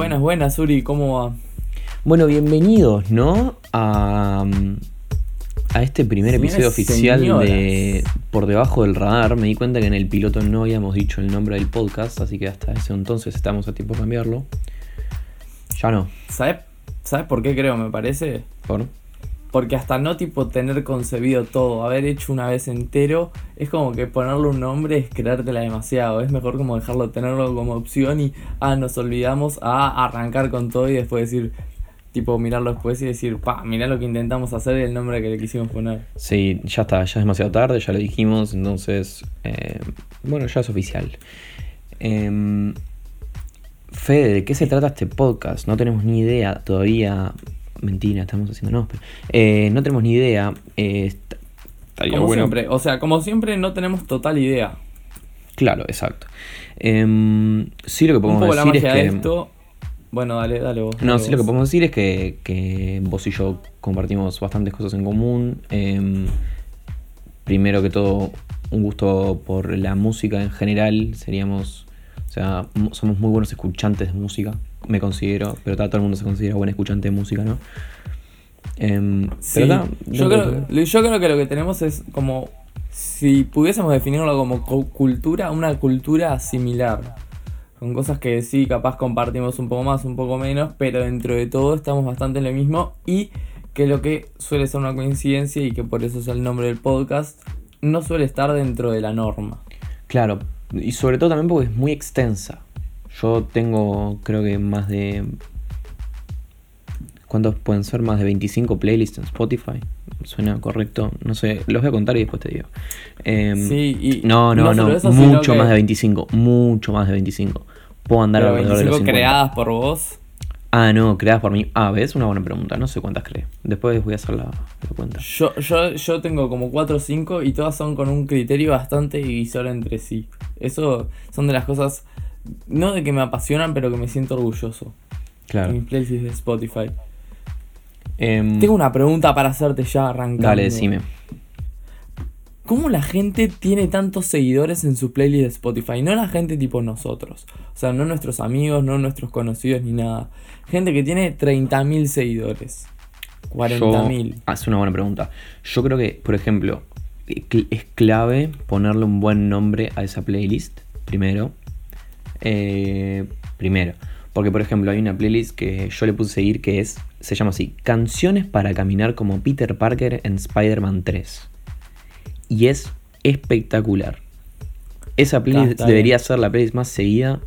Buenas, buenas, Uri, ¿cómo va? Bueno, bienvenidos, ¿no? A, a este primer episodio oficial señoras. de Por Debajo del Radar. Me di cuenta que en el piloto no habíamos dicho el nombre del podcast, así que hasta ese entonces estamos a tiempo de cambiarlo. Ya no, ¿Sabes ¿Sabes por qué creo, me parece? ¿por? Porque hasta no tipo tener concebido todo, haber hecho una vez entero, es como que ponerle un nombre es creértela demasiado. Es mejor como dejarlo, tenerlo como opción y, ah, nos olvidamos a arrancar con todo y después decir, tipo, mirarlo después y decir, pa, mirá lo que intentamos hacer y el nombre que le quisimos poner. Sí, ya está, ya es demasiado tarde, ya lo dijimos, entonces, eh, bueno, ya es oficial. Em, Fede, ¿de qué se trata este podcast? No tenemos ni idea todavía. Mentira, estamos haciendo no, pero, eh, no tenemos ni idea. eh, est- estaría Como bueno- siempre, o sea, como siempre no tenemos total idea. Claro, exacto. Em, sí, lo que Un podemos la decir es que. esto... Bueno, dale, dale vos. No, sí, lo que podemos decir es que, que vos y yo compartimos bastantes cosas en común. Em, primero que todo, un gusto por la música en general. Seríamos, o sea, somos muy buenos escuchantes de música, me considero, pero ta, todo el mundo se considera buen escuchante de música, ¿no? Em, Sí, pero ta, yo, de creo, yo creo que lo que tenemos es como, si pudiésemos definirlo como cu- cultura, una cultura similar. Con cosas que sí, capaz compartimos un poco más, un poco menos, pero dentro de todo estamos bastante en lo mismo y que lo que suele ser una coincidencia y que por eso es el nombre del podcast, no suele estar dentro de la norma. Claro, y sobre todo también porque es muy extensa. Yo tengo, creo que más de. ¿Cuántos pueden ser? Más de 25 playlists en Spotify. ¿Suena correcto? No sé, los voy a contar y después te digo. Em, Sí, y no, no, no eso, mucho más de 25. Mucho más de 25. Puedo andar Pero alrededor de los 25 50. creadas por vos. Ah, no, creadas por mí. Ah, ¿ves? Una buena pregunta. No sé cuántas creé. Después voy a hacer la, la cuenta. Yo, yo, yo tengo como 4 o 5 y todas son con un criterio bastante divisor entre sí. Eso son de las cosas, no de que me apasionan, pero que me siento orgulloso. Claro. Mis playlists de Spotify. Em, Tengo una pregunta para hacerte ya arrancando. Dale, decime. ¿Cómo la gente tiene tantos seguidores en su playlist de Spotify? No la gente tipo nosotros. O sea, no nuestros amigos, no nuestros conocidos ni nada. Gente que tiene 30.000 seguidores. 40.000. Yo- ah, Es una buena pregunta. Yo creo que, por ejemplo, eh, es clave ponerle un buen nombre a esa playlist, primero. Eh, primero. Porque, por ejemplo, hay una playlist que yo le puse a seguir que es, se llama así, Canciones para caminar como Peter Parker en Spider-Man 3. Y es espectacular. Esa playlist está debería bien. ser la playlist más seguida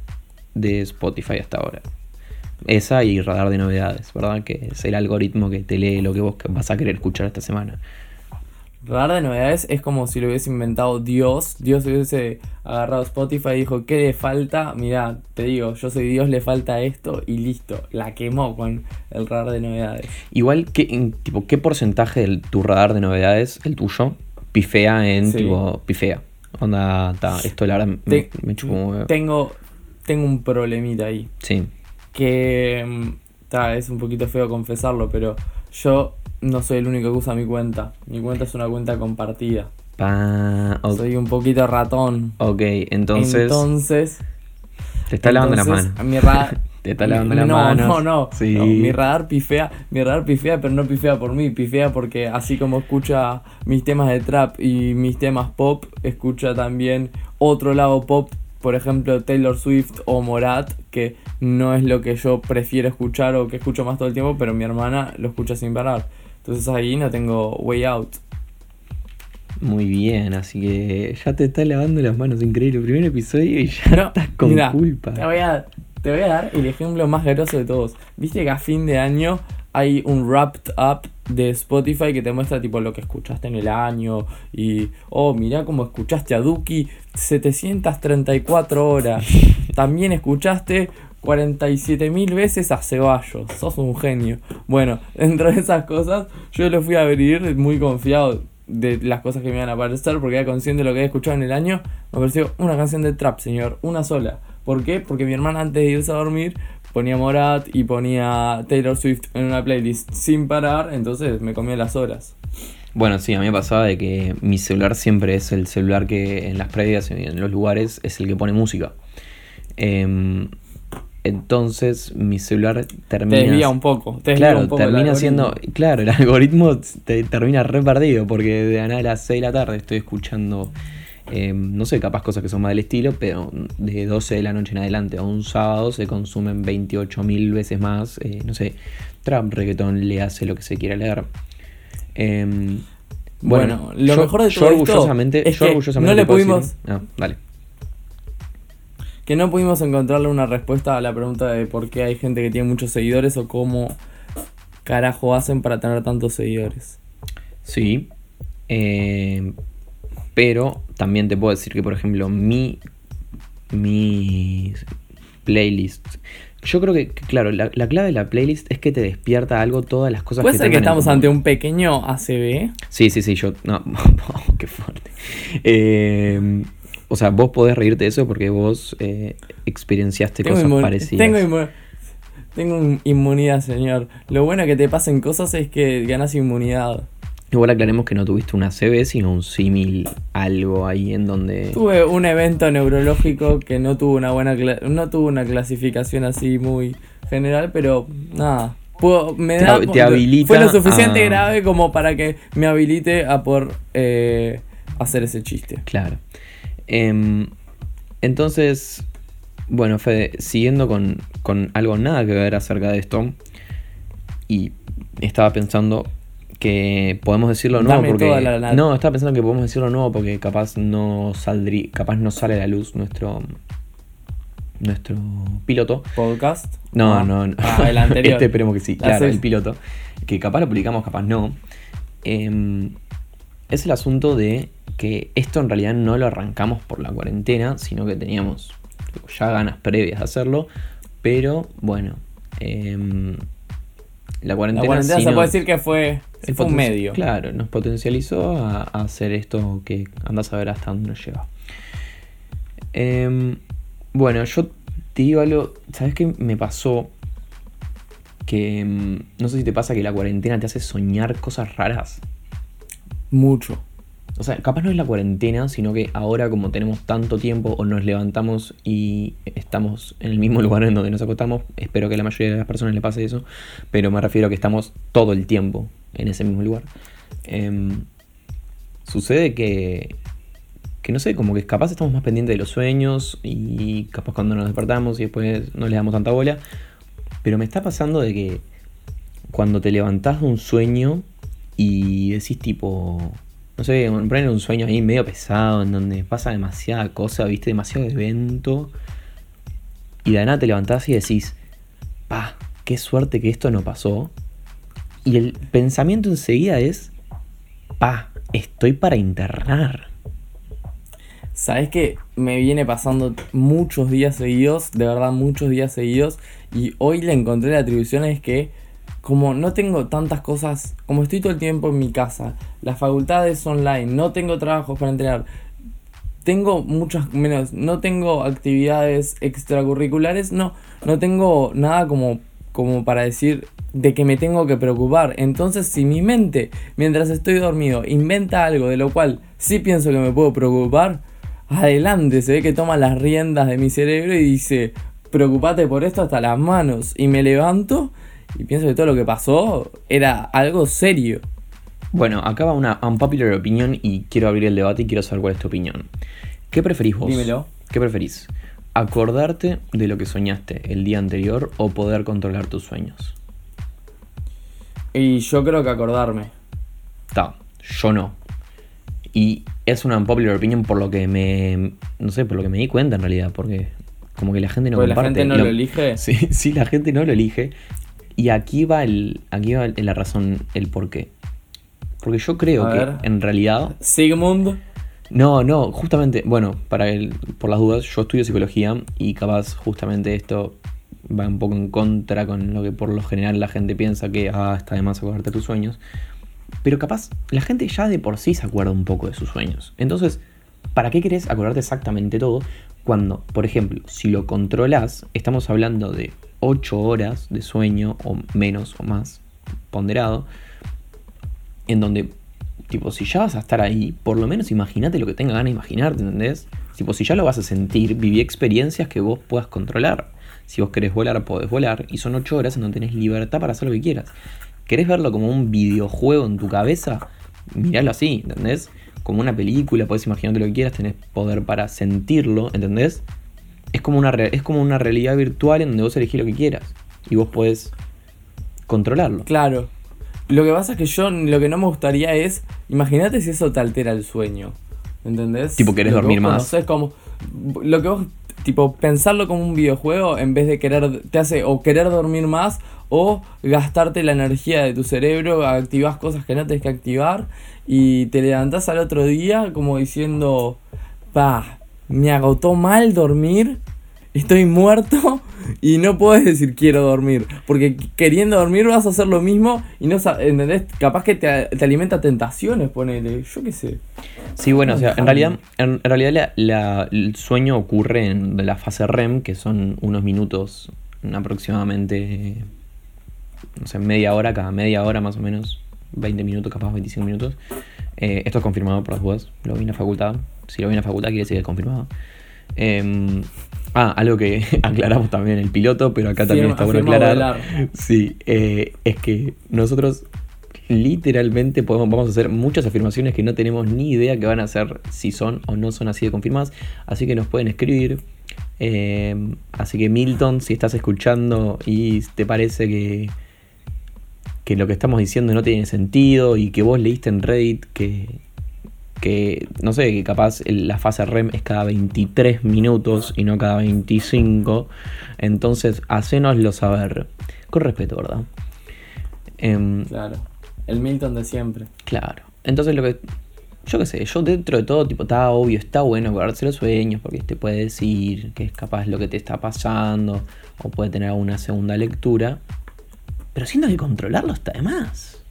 de Spotify hasta ahora. Esa y radar de novedades, ¿verdad? Que es el algoritmo que te lee lo que vos vas a querer escuchar esta semana. Radar de novedades es como si lo hubiese inventado Dios. Dios hubiese agarrado Spotify y dijo, ¿qué le falta? Mira, te digo, yo soy Dios, le falta esto y listo. La quemó con el radar de novedades. Igual, ¿qué, en- tipo, ¿qué porcentaje de tu radar de novedades, el tuyo, pifea en Sí. tipo pifea? Onda, ta, esto la verdad me, me. Tengo, tengo un problemita ahí. Sí. Que mm, ta, es un poquito feo confesarlo, pero yo no soy el único que usa mi cuenta. Mi cuenta es una cuenta compartida. Pa, Soy un poquito ratón. ok, entonces, Entonces te está lavando Entonces, manos. Mi radar. Te está lavando las no, manos. No, no, Sí. no. Mi radar pifea, mi radar pifea, pero no pifea por mí, pifea porque así como escucha mis temas de trap y mis temas pop, escucha también otro lado pop, por ejemplo Taylor Swift o Morat, que no es lo que yo prefiero escuchar o que escucho más todo el tiempo, pero mi hermana lo escucha sin parar. Entonces ahí no tengo way out. Muy bien, así que ya te está lavando las manos, increíble. Primer episodio y ya No, estás con mirá, culpa. Te voy, a, te voy a dar el ejemplo más grosso de todos. Viste que a fin de año hay un wrapped up de Spotify que te muestra tipo lo que escuchaste en el año y oh mirá cómo escuchaste a Duki 734 horas también escuchaste 47.000 veces a Ceballos sos un genio bueno dentro de esas cosas yo lo fui a abrir muy confiado de las cosas que me iban a aparecer porque era consciente de lo que había escuchado en el año me apareció una canción de trap señor una sola ¿por qué? porque mi hermana antes de irse a dormir ponía Morat y ponía Taylor Swift en una playlist sin parar, entonces me comía las horas. Bueno, sí, a mí me pasaba de que mi celular siempre es el celular que en las previas y en los lugares es el que pone música. Em, Entonces mi celular Te termina. desvía un poco. Te desvía Claro, un poco el termina siendo. Claro, el algoritmo te termina re perdido porque de a las 6 de la tarde estoy escuchando. eh, no sé, capaz cosas que son más del estilo, pero de 12 de la noche en adelante a un sábado se consumen 28 mil veces más. eh, no sé, trap, reggaetón, le hace lo que se quiera leer. Em, Bueno, lo yo- mejor de yo todo esto orgullosamente, es yo que orgullosamente no le te pudimos- decir- Ah, dale. Que no pudimos encontrarle una respuesta a la pregunta de por qué hay gente que tiene muchos seguidores o cómo carajo hacen para tener tantos seguidores. Sí. eh, pero también te puedo decir que, por ejemplo, mi. Mi playlist. Yo creo que, claro, la, la clave de la playlist es que te despierta algo todas las cosas ¿Puede que ser que estamos ante un pequeño ACB? Sí, sí, sí, yo. No, qué fuerte. Eh, o sea, vos podés reírte de eso porque vos eh, experienciaste cosas parecidas. tengo, inmu- tengo un- inmunidad, señor. Lo bueno que te pasen cosas es que ganas inmunidad. Igual aclaremos que no tuviste una CB, sino un símil, algo ahí en donde. Tuve un evento neurológico que no tuvo una buena no tuvo una clasificación así muy general, pero nada. Puedo- me Te da- te habilita fue lo suficiente a- grave como para que me habilite a por eh, hacer ese chiste. Claro. Em, entonces, bueno, Fede, siguiendo con, con algo nada que ver acerca de esto, y estaba pensando que podemos decirlo nuevo Dame porque toda la- la- no estaba pensando que podemos decirlo nuevo porque capaz no saldría capaz no sale a la luz nuestro nuestro piloto Podcast. no Ah, no, no. ah, el anterior. este esperemos que sí La claro seis. el piloto que capaz lo publicamos capaz no Em, es el asunto de que esto en realidad no lo arrancamos por la cuarentena, sino que teníamos ya ganas previas de hacerlo, pero bueno, em, la cuarentena, La cuarentena sí se puede decir que fue, un medio. Claro, nos potencializó a, a hacer esto que andas a ver hasta dónde nos lleva. Em, bueno, yo te digo algo, ¿sabes qué me pasó? Que em, no sé si te pasa que la cuarentena te hace soñar cosas raras. Mucho. O sea, capaz no es la cuarentena, sino que ahora como tenemos tanto tiempo o nos levantamos y estamos en el mismo lugar en donde nos acostamos, espero que a la mayoría de las personas le pase eso, pero me refiero a que estamos todo el tiempo en ese mismo lugar. Em, sucede que, que no sé, como que capaz estamos más pendientes de los sueños y capaz cuando nos despertamos y después no le damos tanta bola, pero me está pasando de que cuando te levantás de un sueño y decís tipo, no sé, poner un sueño ahí medio pesado, en donde pasa demasiada cosa, viste, demasiado evento, y de nada te levantás y decís, pa, qué suerte que esto no pasó. Y el pensamiento enseguida es, pa, estoy para internar. Sabes que me viene pasando muchos días seguidos, de verdad muchos días seguidos, y hoy le encontré la atribución es que como no tengo tantas cosas, como estoy todo el tiempo en mi casa, las facultades online, no tengo trabajos para entrenar, tengo muchas menos, no tengo actividades extracurriculares, no, no tengo nada como, como para decir de que me tengo que preocupar. Entonces, si mi mente, mientras estoy dormido, inventa algo de lo cual sí pienso que me puedo preocupar, adelante, se ve que toma las riendas de mi cerebro y dice, preocupate por esto hasta las manos. Y me levanto y pienso que todo lo que pasó era algo serio. Bueno, acá va una unpopular opinion y quiero abrir el debate y quiero saber cuál es tu opinión. ¿Qué preferís vos? Dímelo. ¿Qué preferís? ¿Acordarte de lo que soñaste el día anterior o poder controlar tus sueños? Y yo creo que acordarme. Ta, yo no. Y es una unpopular opinion por lo que me. No sé, por lo que me di cuenta en realidad, porque como que la gente no la comparte. gente no lo elige. Sí, sí, la gente no lo elige. Y aquí va el. Aquí va la razón, el por qué. Porque yo creo A que ver. en realidad. Sigmund. No, no, justamente, bueno, para el, por las dudas, yo estudio psicología y capaz justamente esto va un poco en contra con lo que por lo general la gente piensa que ah, está de más acordarte de tus sueños. Pero capaz la gente ya de por sí se acuerda un poco de sus sueños. Entonces, ¿para qué querés acordarte exactamente todo? Cuando, por ejemplo, si lo controlas, estamos hablando de 8 horas de sueño o menos o más ponderado, en donde, tipo, si ya vas a estar ahí, por lo menos imagínate lo que tenga ganas de imaginarte, ¿entendés? Tipo, si ya lo vas a sentir, viví experiencias que vos puedas controlar. Si vos querés volar, podés volar. Y son 8 horas en donde tenés libertad para hacer lo que quieras. ¿Querés verlo como un videojuego en tu cabeza? Miralo así, ¿entendés? Como una película, podés imaginarte lo que quieras, tenés poder para sentirlo, ¿entendés? Es como una, es como una realidad virtual en donde vos elegís lo que quieras. Y vos podés controlarlo. Claro. Lo que pasa es que yo lo que no me gustaría es, imagínate si eso te altera el sueño. ¿Entendés? Tipo, querés Lo dormir más. conocés como lo que vos tipo pensarlo como un videojuego en vez de querer te hace o querer dormir más o gastarte la energía de tu cerebro, activás cosas que no tenés que activar y te levantás al otro día como diciendo, "Pa, me agotó mal dormir." Estoy muerto y no puedes decir quiero dormir. Porque queriendo dormir vas a hacer lo mismo y no ¿entendés? Capaz que te, te alimenta tentaciones, ponele. Yo qué sé. Sí, bueno, o sea, en realidad, en, en realidad la- la- el sueño ocurre en la fase REM, que son unos minutos, aproximadamente, no sé, media hora, cada media hora más o menos, 20 minutos, capaz 25 minutos. Eh, esto es confirmado por las dudas, lo vi en la facultad. Si lo vi en la facultad quiere decir que es confirmado. Em, ah, algo que aclaramos también en el piloto, pero acá también Firma- está bueno aclarar. Sí, eh, es que nosotros literalmente podemos, vamos a hacer muchas afirmaciones que no tenemos ni idea que van a ser si son o no son así de confirmadas. Así que nos pueden escribir. Eh, así que Milton, si estás escuchando y te parece que, que lo que estamos diciendo no tiene sentido y que vos leíste en Reddit que, que no sé, que capaz la fase REM es cada 23 minutos y no cada 25, entonces hacénoslo saber. Con respeto, ¿verdad? Em, Claro. El Milton de siempre. Claro. Entonces lo que. Yo qué sé, yo dentro de todo, tipo, está obvio, está bueno acordarse los sueños, porque te puede decir que es capaz lo que te está pasando, o puede tener una segunda lectura. Pero siento que controlarlo está de más.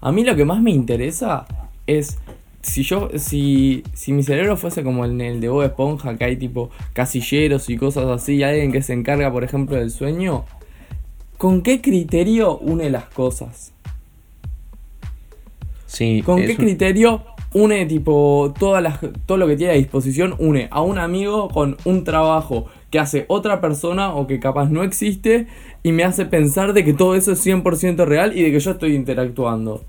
A mí lo que más me interesa es si yo, si, si mi cerebro fuese como en el de Bob Esponja, que hay tipo casilleros y cosas así, y alguien que se encarga, por ejemplo, del sueño, ¿con qué criterio une las cosas? Sí. ¿Con qué un- criterio une tipo todas las, todo lo que tiene a disposición? Une a un amigo con un trabajo que hace otra persona o que capaz no existe y me hace pensar de que todo eso es 100% real y de que yo estoy interactuando.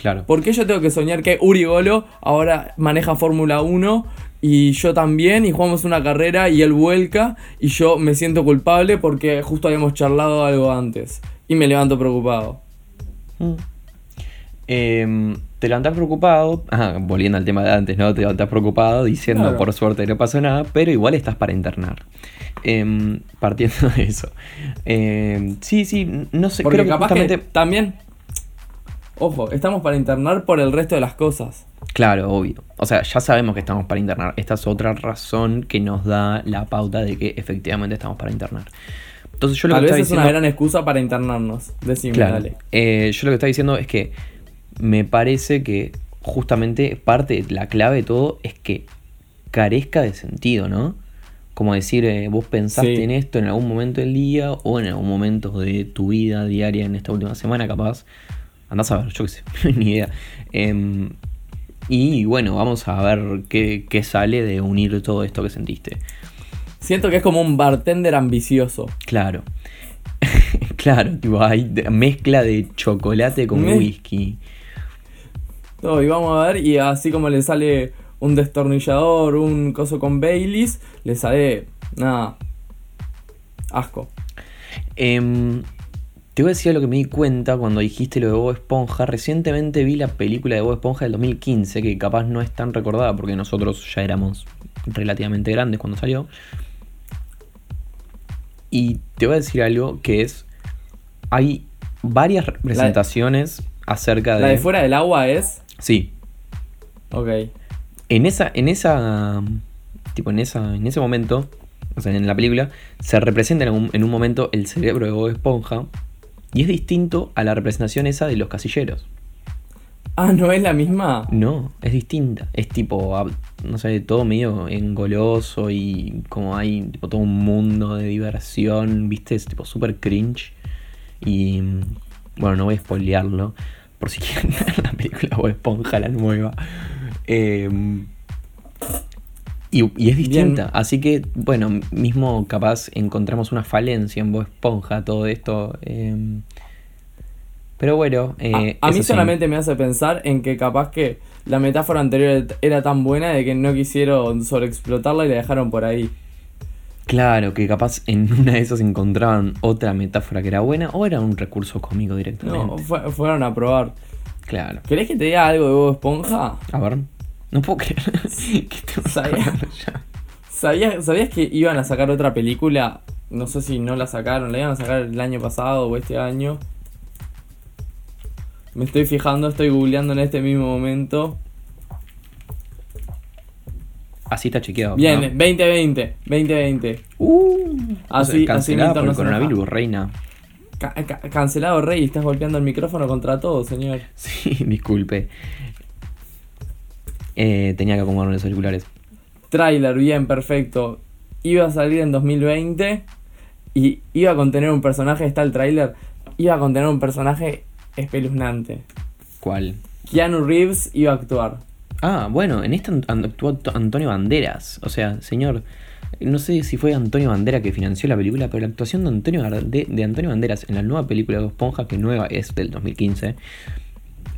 Claro. ¿Por qué yo tengo que soñar que Uri Golo ahora maneja Fórmula 1 y yo también y jugamos una carrera y él vuelca y yo me siento culpable porque justo habíamos charlado algo antes y me levanto preocupado? Mm. Em, te levantás preocupado, ajá, volviendo al tema de antes, ¿no? Te levantás preocupado diciendo Claro. por suerte no pasó nada, pero igual estás para internar. Em, partiendo de eso. Em, sí, sí, no sé, Porque creo que capaz justamente... que también, ojo, estamos para internar por el resto de las cosas. Claro, obvio. O sea, ya sabemos que estamos para internar. Esta es otra razón que nos da la pauta de que efectivamente estamos para internar. Entonces yo lo Tal que vez es una diciendo... gran excusa para internarnos. Decime, Claro. dale. Eh, yo lo que estaba diciendo es que me parece que justamente parte la clave de todo es que carezca de sentido, ¿no? Como decir, eh, vos pensaste Sí. en esto en algún momento del día o en algún momento de tu vida diaria en esta última semana, capaz. Andás a ver, yo qué sé, ni idea. Em, y bueno, vamos a ver qué, qué sale de unir todo esto que sentiste. Siento que es como un bartender ambicioso. Claro. claro, tipo, hay mezcla de chocolate con Me- whisky. No, y vamos a ver, y así como le sale un destornillador, un coso con Baileys, le sale. Nada. Asco. Em, te voy a decir lo que me di cuenta cuando dijiste lo de Bob Esponja. Recientemente vi la película de Bob Esponja del 2015, que capaz no es tan recordada porque nosotros ya éramos relativamente grandes cuando salió. Y te voy a decir algo que es. Hay varias representaciones acerca de. La de fuera del agua es. Sí. Ok. En esa. En esa. Tipo, en esa. En ese momento. O sea, en la película. Se representa en un, en un momento el cerebro de Bob Esponja. Y es distinto a la representación esa de los casilleros. Ah, ¿no es la misma? No, es distinta. Es tipo, ah, no sé, todo medio engoloso y como hay tipo todo un mundo de diversión, ¿viste? Es tipo súper cringe. Y bueno, no voy a spoilearlo. Por si quieren ver la película Bob Esponja, la nueva. Em, Y, y es distinta. Así que, bueno, mismo capaz encontramos una falencia en Bob Esponja, todo esto. eh, pero bueno, eh, a a es mí solamente me hace pensar en que capaz que la metáfora anterior era tan buena de que no quisieron sobreexplotarla y la dejaron por ahí. Claro, que capaz en una de esas encontraban otra metáfora que era buena o era un recurso cómico directamente. No, fue- fueron a probar. Claro. ¿Querés que te diga algo de Bob Esponja? A ver. No puedo creer que estemos Sabía. hablando ya. ¿Sabías, ¿Sabías que iban a sacar otra película? No sé si no la sacaron, la iban a sacar el año pasado o este año. Me estoy fijando, estoy googleando en este mismo momento. Así está chequeado. Bien, ¿no? 2020, 2020. Uh, Así- o sea, así por el no coronavirus, reina. Ca- ca- cancelado Rey, estás golpeando el micrófono contra todo, señor. Sí, disculpe. Eh, tenía que acomodar los auriculares. Trailer, bien, perfecto. Iba a salir en 2020 y iba a contener un personaje, está el trailer, iba a contener un personaje espeluznante. ¿Cuál? Keanu Reeves iba a actuar. Ah, bueno, en esta actuó Anto- Antonio Banderas. O sea, señor, no sé si fue Antonio Bandera que financió la película, pero la actuación de Antonio, de, de Antonio Banderas en la nueva película de Esponja, que nueva es del 2015,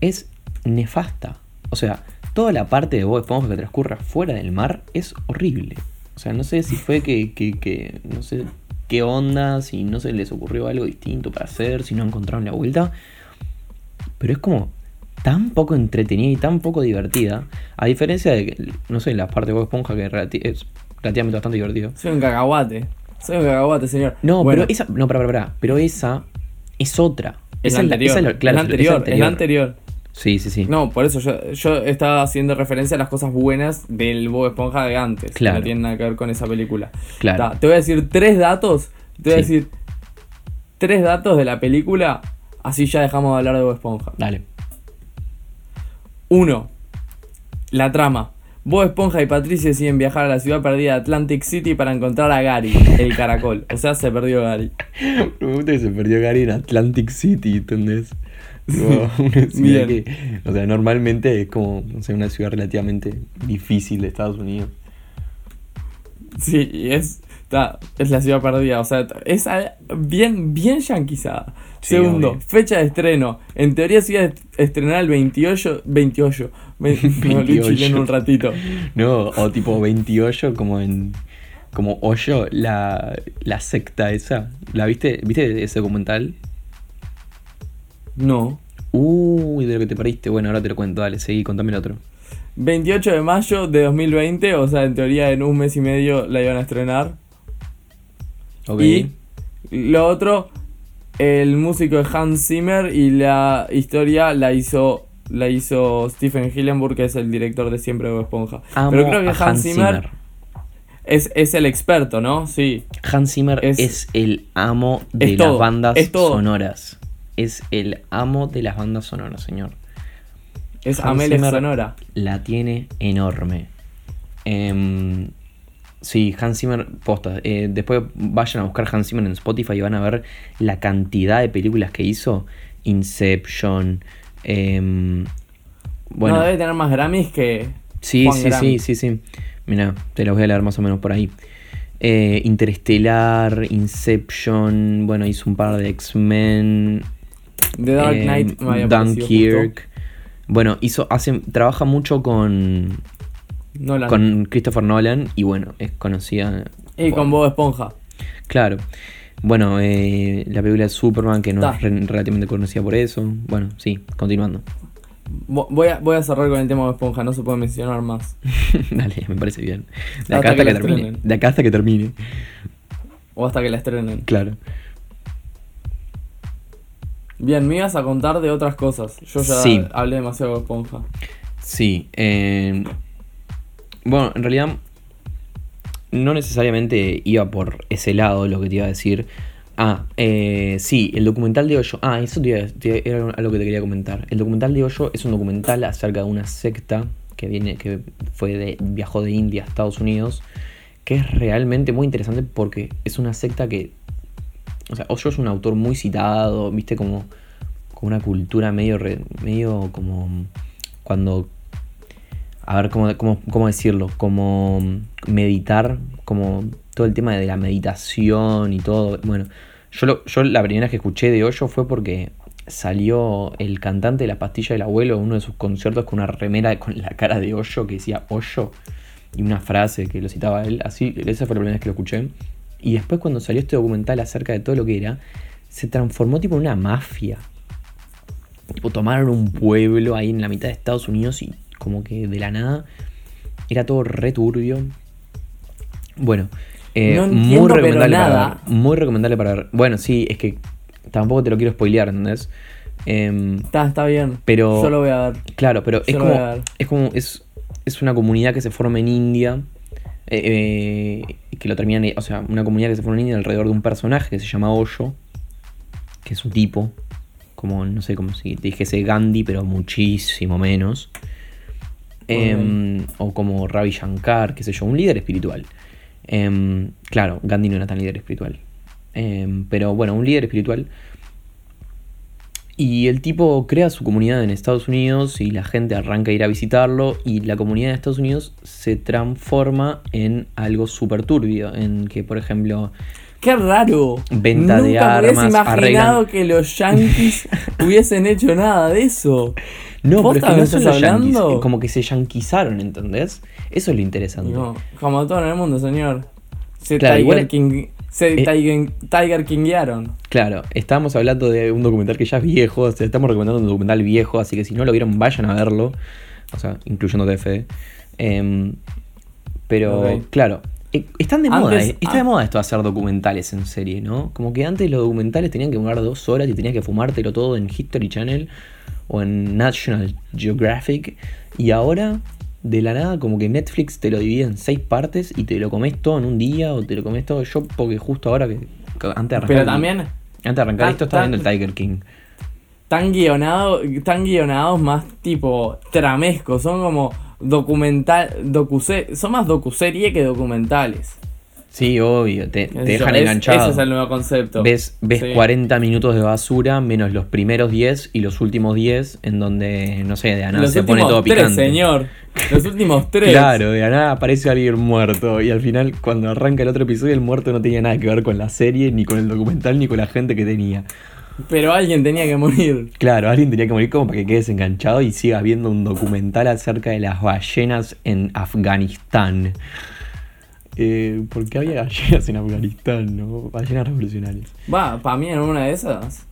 es nefasta. O sea, toda la parte de Bob Esponja que transcurra fuera del mar es horrible. O sea, no sé si fue que, que, que no sé qué onda, si no se les ocurrió algo distinto para hacer, si no encontraron la vuelta. Pero es como tan poco entretenida y tan poco divertida. A diferencia de, que, no sé, la parte de Bob Esponja que relati- es relativamente bastante divertido. Soy un cacahuate. Soy un cacahuate, señor. No, Bueno, pero esa, no, para, para, para, pero esa es otra. es Esa la anterior. esa Es la- claro, la esa anterior, es la anterior. Sí, sí, sí. No, por eso yo, yo estaba haciendo referencia a las cosas buenas del Bob Esponja de antes. que Claro. No tienen nada que ver con esa película. Claro. Ta, te voy a decir tres datos. Te voy a decir tres datos de la película. Así ya dejamos de hablar de Bob Esponja. Dale. Uno. La trama. Bob Esponja y Patricia deciden viajar a la ciudad perdida de Atlantic City para encontrar a Gary, el caracol. O sea, se perdió Gary. Me gusta que se perdió Gary en Atlantic City, ¿entendés? Como una ciudad Bien. que, o sea, normalmente es como, no sé, una ciudad relativamente difícil de Estados Unidos. Sí, y es, ta, es la ciudad perdida. O sea, es a- bien, bien yanquizada. Sí, Segundo, obvio. fecha de estreno. En teoría se iba a est- estrenar el 28. 28. Me, me volví 28. chileno un ratito. No, o tipo 28 como en como Hoyo, la, la secta esa. ¿La viste? ¿Viste ese documental? No. Uy, de lo que te perdiste. Bueno, ahora te lo cuento, dale, seguí, contame el otro. 28 de mayo de 2020. O sea, en teoría en un mes y medio la iban a estrenar. Ok. Y lo otro, el músico de Hans Zimmer y la historia la hizo la hizo Stephen Hillenburg, que es el director de Siempre Bob Esponja. Amo Pero creo que Hans, Zimmer, Es, es el experto, ¿no? Sí. Hans Zimmer es, Es- el amo de es las bandas es sonoras. Es el amo de las bandas sonoras, señor. Es Zimmer Sonora. La tiene enorme. Em, sí, Hans Zimmer, posta. eh, después vayan a buscar Hans Zimmer en Spotify y van a ver la cantidad de películas que hizo. Inception. em, bueno, No, debe tener más Grammys que. sí, Juan sí, sí, sí, sí. Mira, te los voy a leer más o menos por ahí. Eh, Interestelar, Inception. Bueno, hizo un par de X-Men. The Dark eh, Knight parecido Dunkirk. Bueno, hizo, hace, trabaja mucho con. Nolan. con Christopher Nolan y bueno, es conocida. y por- con Bob Esponja. Claro. Bueno, eh, la película de Superman, que no Ta. es re- relativamente conocida por eso. Bueno, sí, continuando. Vo- Voy a, voy a cerrar con el tema de Esponja, no se puede mencionar más. Dale, me parece bien. De acá hasta que termine. estrenen. De acá hasta que termine. O hasta que la estrenen. Claro. Bien, me ibas a contar de otras cosas. Yo ya Sí. hablé demasiado de Esponja. Sí. eh, bueno, en realidad no necesariamente iba por ese lado lo que te iba a decir. Ah, eh, sí, el documental de Hoyo. Ah, eso te iba a- te- era algo que te quería comentar. El documental de Hoyo es un documental acerca de una secta que viene, que fue de, viajó de India a Estados Unidos, que es realmente muy interesante porque es una secta que, o sea, Hoyo es un autor muy citado, viste como, como una cultura medio, re- medio como cuando a ver cómo, cómo, cómo decirlo, como meditar, como todo el tema de la meditación y todo. Bueno, yo, lo- yo la primera vez que escuché de Hoyo fue porque salió el cantante de La Pastilla del Abuelo en uno de sus conciertos con una remera con la cara de Hoyo que decía Hoyo y una frase que lo citaba él. Así, esa fue la primera vez que lo escuché. Y después cuando salió este documental acerca de todo lo que era, se transformó tipo en una mafia. Tipo, tomaron un pueblo ahí en la mitad de Estados Unidos y como que de la nada era todo re turbio. Bueno, eh, No muy pero recomendable para nada. ver. Muy recomendable para ver. Bueno, sí, es que tampoco te lo quiero spoilear, ¿entendés? Em, Está, está bien. Pero- Yo lo voy a ver. Claro, pero es como, es como, es, es una comunidad que se forma en India, eh, eh, que lo terminan, o sea, una comunidad que se India alrededor de un personaje que se llama Osho, que es un tipo, como, no sé, como si dijese Gandhi, pero muchísimo menos. Em, o como Ravi Shankar, qué sé yo, un líder espiritual. Em, claro, Gandhi no era tan líder espiritual. Em, pero bueno, un líder espiritual. Y el tipo crea su comunidad en Estados Unidos y la gente arranca a ir a visitarlo y la comunidad de Estados Unidos se transforma en algo súper turbio, en que por ejemplo Qué raro. Venta Nunca de armas, imaginado arreglan- que los yankees hubiesen hecho nada de eso. No, pero es ¿Posta que no son estás los yankees, hablando? como que se yanquizaron, ¿entendés? Eso es lo interesante. No, como todo en el mundo, señor. Se Claro, igual King. Se eh, Tiger, Tiger Kinguearon. Claro, estábamos hablando de un documental que ya es viejo, o sea, estamos recomendando un documental viejo, así que si no lo vieron, vayan a verlo. O sea, incluyendo TFD. Em, pero, claro, eh, están de moda, eh, está de ah. moda esto de hacer documentales en serie, ¿no? Como que antes los documentales tenían que durar dos horas y tenías que fumártelo todo en History Channel o en National Geographic. Y ahora, de la nada, como que Netflix te lo divide en seis partes y te lo comes todo en un día o te lo comes todo. Yo, porque justo ahora que, que antes de arrancar. Pero también antes de arrancar esto estaba viendo el Tiger King. tan guionado, tan guionados más tipo tramescos. Son como documental, docuse, son más docuserie que documentales. Sí, obvio, te, dejan es- enganchado. Ese es el nuevo concepto. Ves, ves Sí. 40 minutos de basura menos los primeros 10 y los últimos 10 en donde, no sé, de nada Los se pone últimos todo tres, picante. señor. Los últimos tres. Claro, de nada aparece alguien muerto y al final cuando arranca el otro episodio el muerto no tenía nada que ver con la serie, ni con el documental, ni con la gente que tenía. Pero alguien tenía que morir. Claro, alguien tenía que morir como para que quedes enganchado y sigas viendo un documental acerca de las ballenas en Afganistán. Eh, ¿Por qué había ballenas en Afganistán, no? Ballenas revolucionarias. Va, para mí en una de esas.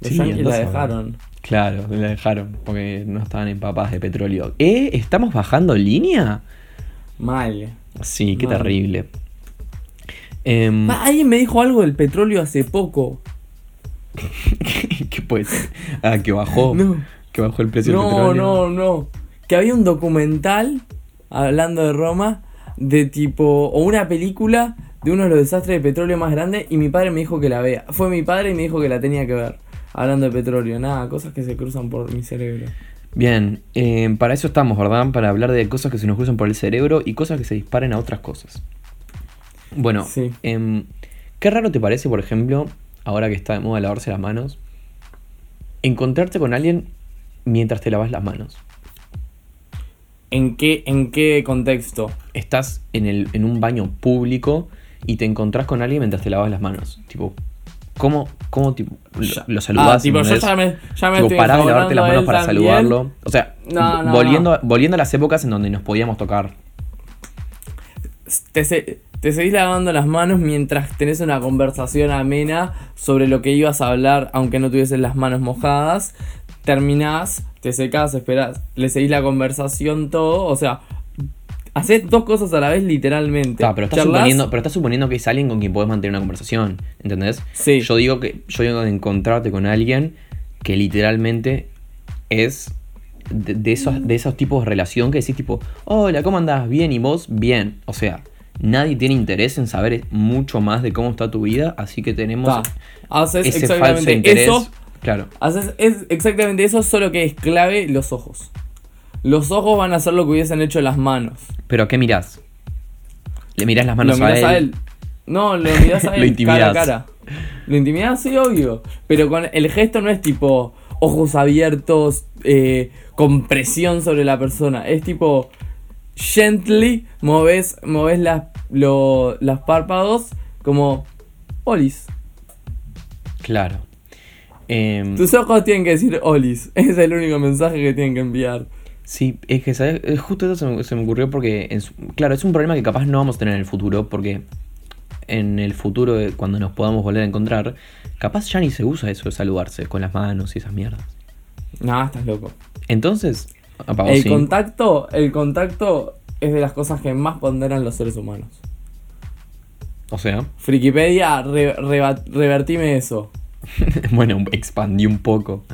Los Sí, yankees la dejaron. Claro, la dejaron porque no estaban empapadas de petróleo. ¿Eh? ¿Estamos bajando línea? Mal. Sí, qué Mal. terrible. Va, alguien me dijo algo del petróleo hace poco. ¿Qué puede ser? Ah, que bajó. No. Que bajó el precio del No, petróleo. no, no. Que había un documental, hablando de Roma, de tipo, o una película de uno de los desastres de petróleo más grandes y mi padre me dijo que la vea. Fue mi padre y me dijo que la tenía que ver. Hablando de petróleo, nada, cosas que se cruzan por mi cerebro. Bien, eh, para eso estamos, ¿verdad? Para hablar de cosas que se nos cruzan por el cerebro y cosas que se disparen a otras cosas. Bueno, Sí. em, ¿qué raro te parece, por ejemplo, ahora que está de moda lavarse las manos, encontrarte con alguien mientras te lavas las manos? ¿En qué, en qué contexto? Estás en, el, en un baño público y te encontrás con alguien mientras te lavas las manos. Tipo, ¿cómo, cómo tipo, lo, lo saludás? Ah, tipo, yo ¿entendés? ya me, ya me Tipo, estoy parás de lavarte las manos para también. saludarlo. O sea, No, no, volviendo, volviendo a las épocas en donde nos podíamos tocar. te, se- te seguís lavando las manos mientras tenés una conversación amena sobre lo que ibas a hablar, aunque no tuvieses las manos mojadas. Terminás, te secás, esperás, le seguís la conversación, todo. O sea, haces dos cosas a la vez, literalmente. Ah, pero estás, suponiendo, pero estás suponiendo que es alguien con quien podés mantener una conversación. ¿Entendés? Sí. Yo digo que yo digo de encontrarte con alguien que literalmente es de, de esos, de esos tipos de relación que decís tipo, hola, ¿cómo andás? Bien, ¿y vos? Bien. O sea, nadie tiene interés en saber mucho más de cómo está tu vida, así que tenemos Ta. Haces ese falso exactamente interés. eso. Claro. Haces es exactamente eso, solo que es clave los ojos. Los ojos van a hacer lo que hubiesen hecho las manos. Pero ¿qué mirás? Le mirás las manos lo mirás a él. No, lo mirás a Lo él cara a cara. Lo intimidás, sí, obvio. Pero con el gesto no es tipo, ojos abiertos, eh, con presión sobre la persona. Es tipo, gently moves, moves las, lo- las párpados como, olis. Claro. Em, Tus ojos tienen que decir olis. Es el único mensaje que tienen que enviar. Sí, es que ¿sabes? Eh, justo eso se me, se me ocurrió porque, claro, es un problema que capaz no vamos a tener en el futuro, porque en el futuro, de cuando nos podamos volver a encontrar, capaz ya ni se usa eso de saludarse con las manos y esas mierdas. Nada, estás loco. Entonces, El sí. contacto, el contacto es de las cosas que más ponderan los seres humanos. O sea, Frikipedia, re- revertime eso. bueno, expandí un poco.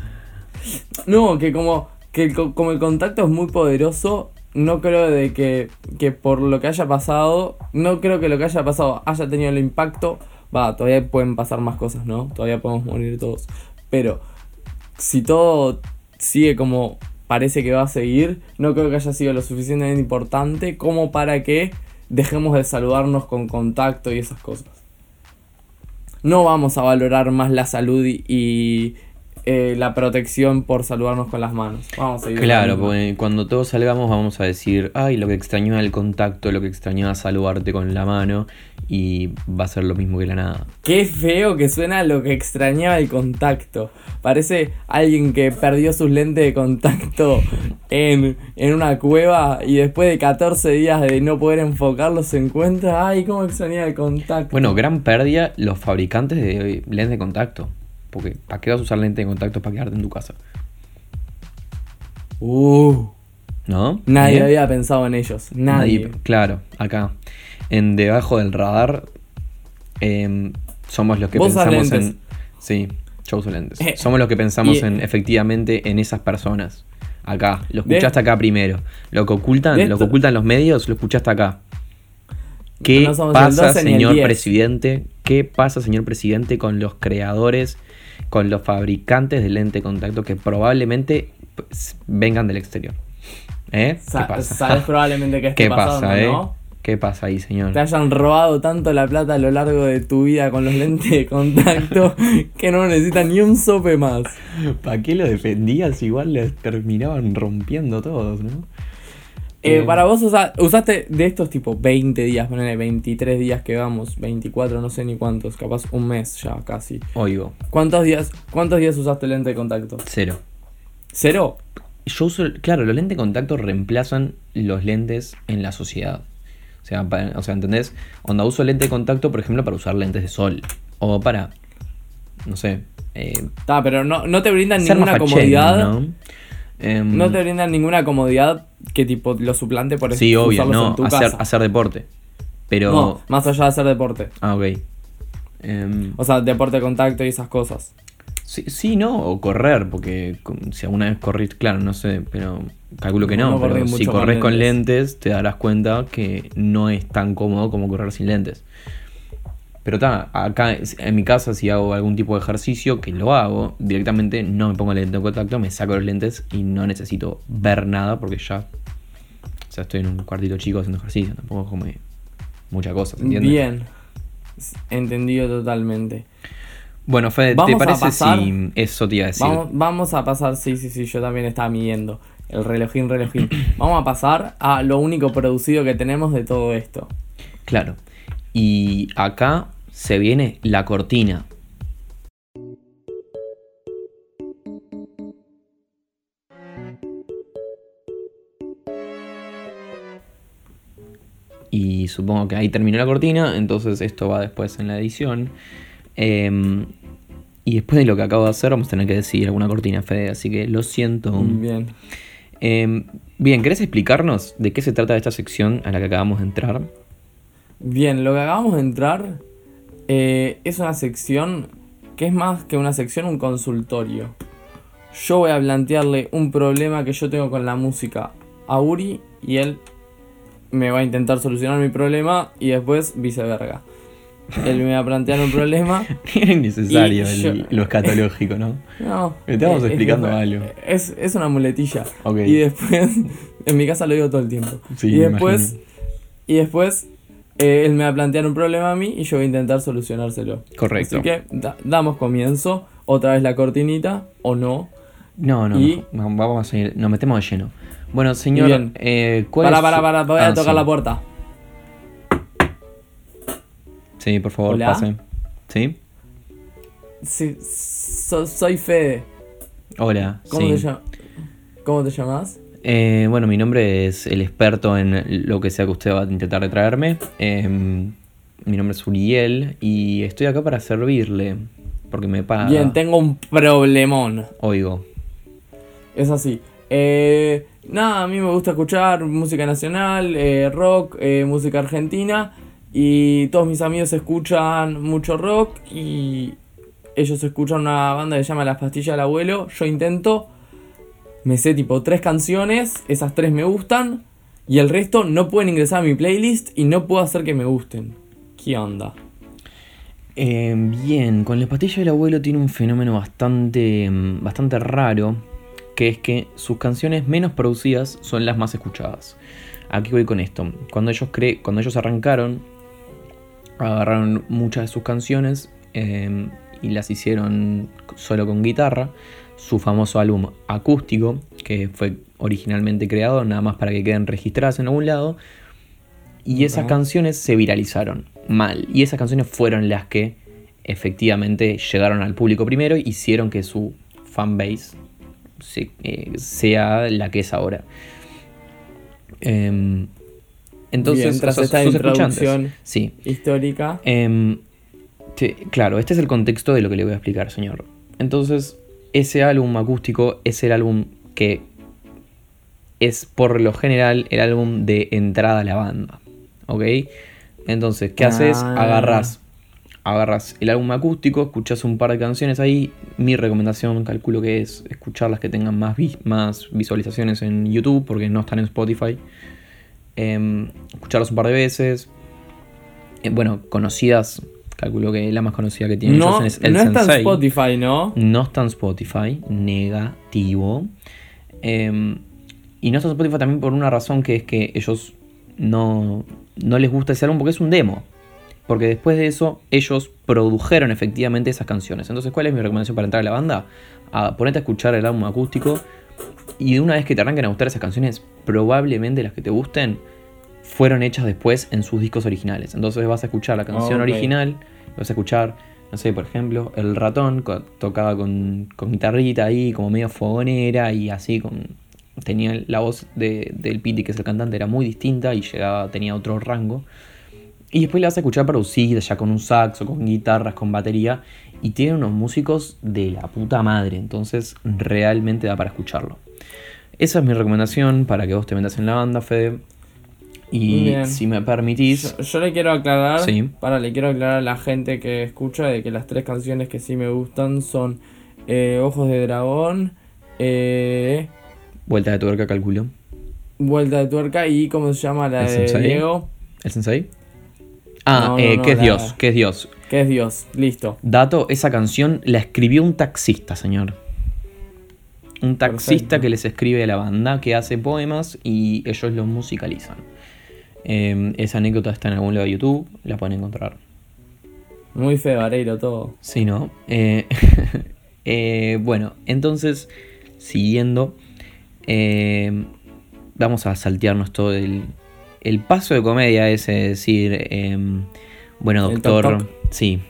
No, que como que como el contacto es muy poderoso, no creo de que, que por lo que haya pasado, no creo que lo que haya pasado haya tenido el impacto. Va, todavía pueden pasar más cosas, ¿no? Todavía podemos morir todos. Pero si todo sigue como parece que va a seguir, no creo que haya sido lo suficientemente importante como para que dejemos de saludarnos con contacto y esas cosas. No vamos a valorar más la salud y, y, eh, la protección por saludarnos con las manos. Vamos a seguir Claro, porque cuando todos salgamos vamos a decir, ay, lo que extrañaba el contacto, lo que extrañaba saludarte con la mano, y va a ser lo mismo que la nada. Qué feo que suena lo que extrañaba el contacto. Parece alguien que perdió sus lentes de contacto en, en una cueva y después de 14 días de no poder enfocarlos se encuentra. Ay, cómo extrañaba el contacto. Bueno, gran pérdida los fabricantes de lentes de contacto. Porque, ¿para qué vas a usar lentes de contacto para quedarte en tu casa? Uh, ¿No? nadie había pensado en ellos. Nadie. Claro, acá. En debajo del radar somos los que Vos pensamos en. Sí, yo uso lentes. Somos los que pensamos y- en efectivamente en esas personas. Acá. Lo De- escuchaste acá primero. Lo que ocultan, de lo que ocultan los medios, lo escuchaste acá. ¿Qué No pasa, 12 ni el señor 10. presidente? ¿Qué pasa, señor presidente, con los creadores, con los fabricantes de lente de contacto que probablemente pues, vengan del exterior? ¿Eh? ¿Qué Sa- pasa? Sabes probablemente que esté ¿Qué pasando, pasa, eh? ¿no? ¿Qué pasa ahí, señor? Te hayan robado tanto la plata a lo largo de tu vida con los lentes de contacto que no necesitan ni un sope más. ¿Para qué lo defendías? Igual les terminaban rompiendo todos, ¿no? Eh, Eh, para vos usa- usaste de estos tipo 20 días, ponele 23 días que vamos, 24, no sé ni cuántos, capaz un mes ya casi. Oigo, ¿Cuántos días, cuántos días usaste lente de contacto? cero. ¿Cero? Yo uso, claro, los lentes de contacto reemplazan los lentes en la sociedad. O sea, para- o sea, ¿entendés? Onda, uso lente de contacto, por ejemplo, para usar lentes de sol. O para, no sé, eh, Ta, pero no, no te brindan ninguna comodidad. ¿no? Em, ¿no? te brindan ninguna comodidad que tipo lo suplante por sí, obvio, no, hacer, deporte. Pero... No, más allá de hacer deporte. Ah, ok. Em, O sea, deporte de contacto y esas cosas. Sí, sí, no, o correr, porque si alguna vez corrís, claro, no sé, pero calculo que no, pero si corres con lentes. lentes te darás cuenta que no es tan cómodo como correr sin lentes. Pero está, acá en mi casa si hago algún tipo de ejercicio, que lo hago, directamente no me pongo lente de contacto, me saco los lentes y no necesito ver nada porque ya, o sea, estoy en un cuartito chico haciendo ejercicio, tampoco como mucha cosa, ¿se entiende? Bien. Entendido totalmente. Bueno, Fede, ¿te parece pasar- si eso te iba a decir? Vamos, vamos a pasar, sí, sí, sí, yo también estaba midiendo. El relojín, relojín. Vamos a pasar a lo único producido que tenemos de todo esto. Claro. Y acá se viene la cortina. Y supongo que ahí terminó la cortina, entonces esto va después en la edición. Em, y después de lo que acabo de hacer, vamos a tener que decidir alguna cortina, Fede, así que lo siento. Bien. Em, bien, ¿querés explicarnos de qué se trata esta sección a la que acabamos de entrar? Bien, lo que acabamos de entrar eh, es una sección que es más que una sección, un consultorio. Yo voy a plantearle un problema que yo tengo con la música a Uri y él me va a intentar solucionar mi problema y después viceverga. Él me va a plantear un problema. Era innecesario yo- lo escatológico, ¿no? No, Estamos es- explicando es, algo. Es, es una muletilla. Ok. Y después, en mi casa lo digo todo el tiempo. Sí, y después, imagino. y después eh, él me va a plantear un problema a mí y yo voy a intentar solucionárselo. Correcto. Así que da- damos comienzo. Otra vez la cortinita, o no. No, no, Y- vamos a seguir, nos metemos de lleno. Bueno, señor, Bien. eh, ¿cuál Para, es para, para, voy Ah, a tocar sí. la puerta. Sí, por favor, Hola. pase. ¿Sí? Sí, so- soy Fede. Hola, ¿Cómo, sí. te, ¿Cómo te llamas? Eh, bueno, mi nombre es el experto en lo que sea que usted va a intentar de traerme. Eh, mi nombre es Uriel y estoy acá para servirle. Porque me paga. Bien, tengo un problemón. Oigo. Es así. Eh, nada, a mí me gusta escuchar música nacional, eh, rock, eh, música argentina. Y todos mis amigos escuchan mucho rock. Y ellos escuchan una banda que se llama Las Pastillas del Abuelo. Yo intento. Me sé tipo tres canciones. Esas tres me gustan. Y el resto no pueden ingresar a mi playlist. Y no puedo hacer que me gusten. ¿Qué onda? Eh, bien, con la pastilla del abuelo tiene un fenómeno bastante, mm, bastante raro, que es que sus canciones menos producidas son las más escuchadas. Aquí voy con esto. Cuando ellos, cre cuando ellos arrancaron, agarraron muchas de sus canciones eh, y las hicieron solo con guitarra. Su famoso álbum acústico, que fue originalmente creado nada más para que queden registradas en algún lado. Y esas canciones se viralizaron mal. Y esas canciones fueron las que efectivamente llegaron al público primero y hicieron que su fanbase se- eh, sea la que es ahora. Em, entonces, Bien, tras esta escuchantes. introducción. Sí. Histórica. Em, te- claro, este es el contexto de lo que le voy a explicar, señor. Entonces, ese álbum acústico es el álbum que es por lo general el álbum de entrada a la banda. ¿Ok? Entonces, ¿qué haces? Ah. Agarras, agarras el álbum acústico, escuchas un par de canciones ahí. Mi recomendación, calculo que es escuchar las que tengan más, vi- más visualizaciones en YouTube, porque no están en Spotify. Em, escucharlas un par de veces. Eh, bueno, conocidas, calculo que la más conocida que tiene No, es el no está en. Spotify, ¿no? No está en Spotify, negativo. Em, y no está en Spotify también por una razón que es que ellos no, no les gusta ese álbum porque es un demo. Porque después de eso, ellos produjeron efectivamente esas canciones. Entonces, ¿cuál es mi recomendación para entrar a la banda? A ponerte a escuchar el álbum acústico. Y una vez que te arranquen a gustar esas canciones, probablemente las que te gusten fueron hechas después en sus discos originales. Entonces vas a escuchar la canción original, vas a escuchar, no sé, por ejemplo, El Ratón, co- con, con guitarrita ahí, como medio fogonera y así con... Tenía la voz de- del Piti, que es el cantante, era muy distinta y llegaba, tenía otro rango. Y después la vas a escuchar producida ya con un saxo, con guitarras, con batería. Y tiene unos músicos de la puta madre. Entonces realmente da para escucharlo. Esa es mi recomendación para que vos te metas en la banda, Fede. Y Bien. si me permitís... Yo, yo le quiero aclarar, Sí. para le quiero aclarar a la gente que escucha de que las tres canciones que sí me gustan son eh, Ojos de Dragón, eh, Vuelta de tuerca, calculo. Vuelta de Tuerca y ¿cómo se llama la ¿El de Sensei? Diego? ¿El sensei? Ah, No, eh, no, ¿qué es la- Dios? ¿Qué es Dios? Que es Dios, listo. Dato, esa canción la escribió un taxista, señor. Un taxista Perfecto. que les escribe a la banda, que hace poemas y ellos los musicalizan. Eh, esa anécdota está en algún lado de YouTube, la pueden encontrar. Muy feo, todo. Sí, ¿no? Eh, eh, bueno, entonces, siguiendo, eh, vamos a saltearnos todo el, el paso de comedia, es decir, eh, bueno, doctor, toc, toc. sí,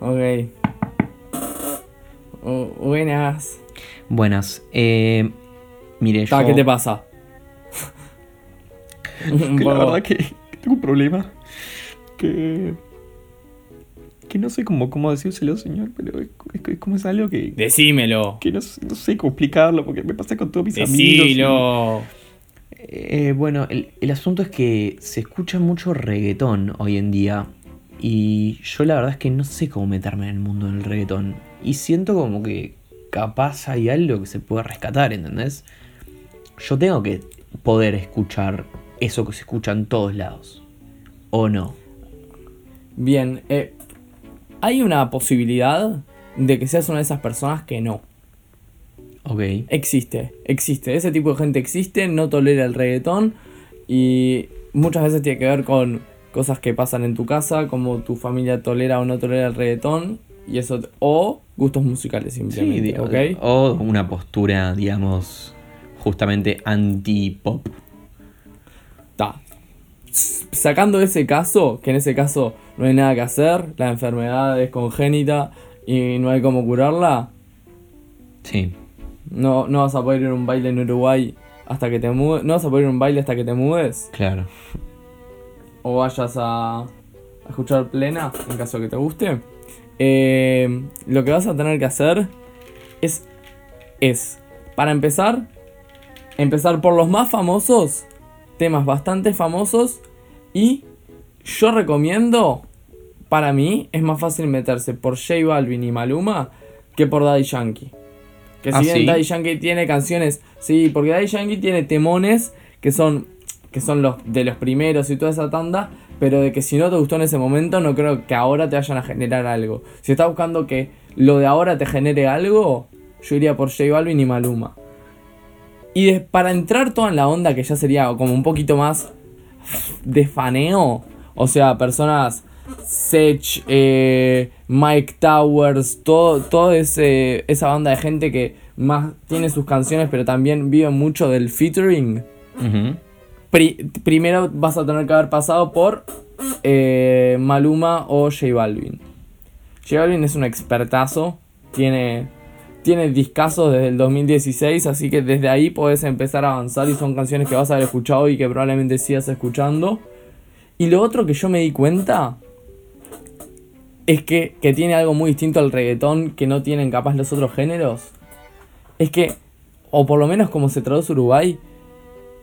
Ok. Oh, buenas. buenas. Eh, mire, Ta, yo... ¿Qué te pasa? Que la verdad que, que tengo un problema. Que. Que no sé cómo, cómo decírselo, señor, pero es, es- es como es algo que. Decímelo. Que no, sé- no sé cómo explicarlo, porque me pasa con todos mis amigos. Decilo. Eh, bueno, el, el asunto es que se escucha mucho reggaetón hoy en día. Y yo la verdad es que no sé cómo meterme en el mundo del reggaetón. Y siento como que capaz hay algo que se puede rescatar, ¿entendés? Yo tengo que poder escuchar eso que se escucha en todos lados. ¿O no? Bien, eh, hay una posibilidad de que seas una de esas personas que no. Ok. Existe, existe. Ese tipo de gente existe, no tolera el reggaetón y muchas veces tiene que ver con cosas que pasan en tu casa, como tu familia tolera o no tolera el reggaetón y eso. O gustos musicales Sí, simplemente, di- ¿ok? o una postura, digamos, justamente anti-pop. Ta. Sacando ese caso, que en ese caso no hay nada que hacer, la enfermedad es congénita y no hay cómo curarla, Sí, no, no vas a poder ir a un baile en Uruguay hasta que te mudes, no vas a poder ir a un baile hasta que te mudes, claro. o vayas a, a escuchar plena, en caso que te guste. Eh, lo que vas a tener que hacer es, es, para empezar, empezar por los más famosos, temas bastante famosos, y yo recomiendo, para mí, es más fácil meterse por J Balvin y Maluma que por Daddy Yankee. Que si Ah, bien ¿sí? Daddy Yankee tiene canciones, sí, porque Daddy Yankee tiene temones que son que son los de los primeros y toda esa tanda, pero de que si no te gustó en ese momento, no creo que ahora te vayan a generar algo. Si estás buscando que lo de ahora te genere algo, yo iría por J Balvin y Maluma. Y de- para entrar toda en la onda, que ya sería como un poquito más de faneo, o sea, personas Sech, eh, Mike Towers, todo, todo ese, esa banda de gente que más tiene sus canciones, pero también vive mucho del featuring. Pri- primero vas a tener que haber pasado por eh, Maluma o J Balvin. J Balvin es un expertazo, tiene, tiene discazos desde el 2016, así que desde ahí podés empezar a avanzar y son canciones que vas a haber escuchado y que probablemente sigas escuchando. Y lo otro que yo me di cuenta es que, que tiene algo muy distinto al reggaetón que no tienen capaz los otros géneros. Es que, o por lo menos como se traduce Uruguay,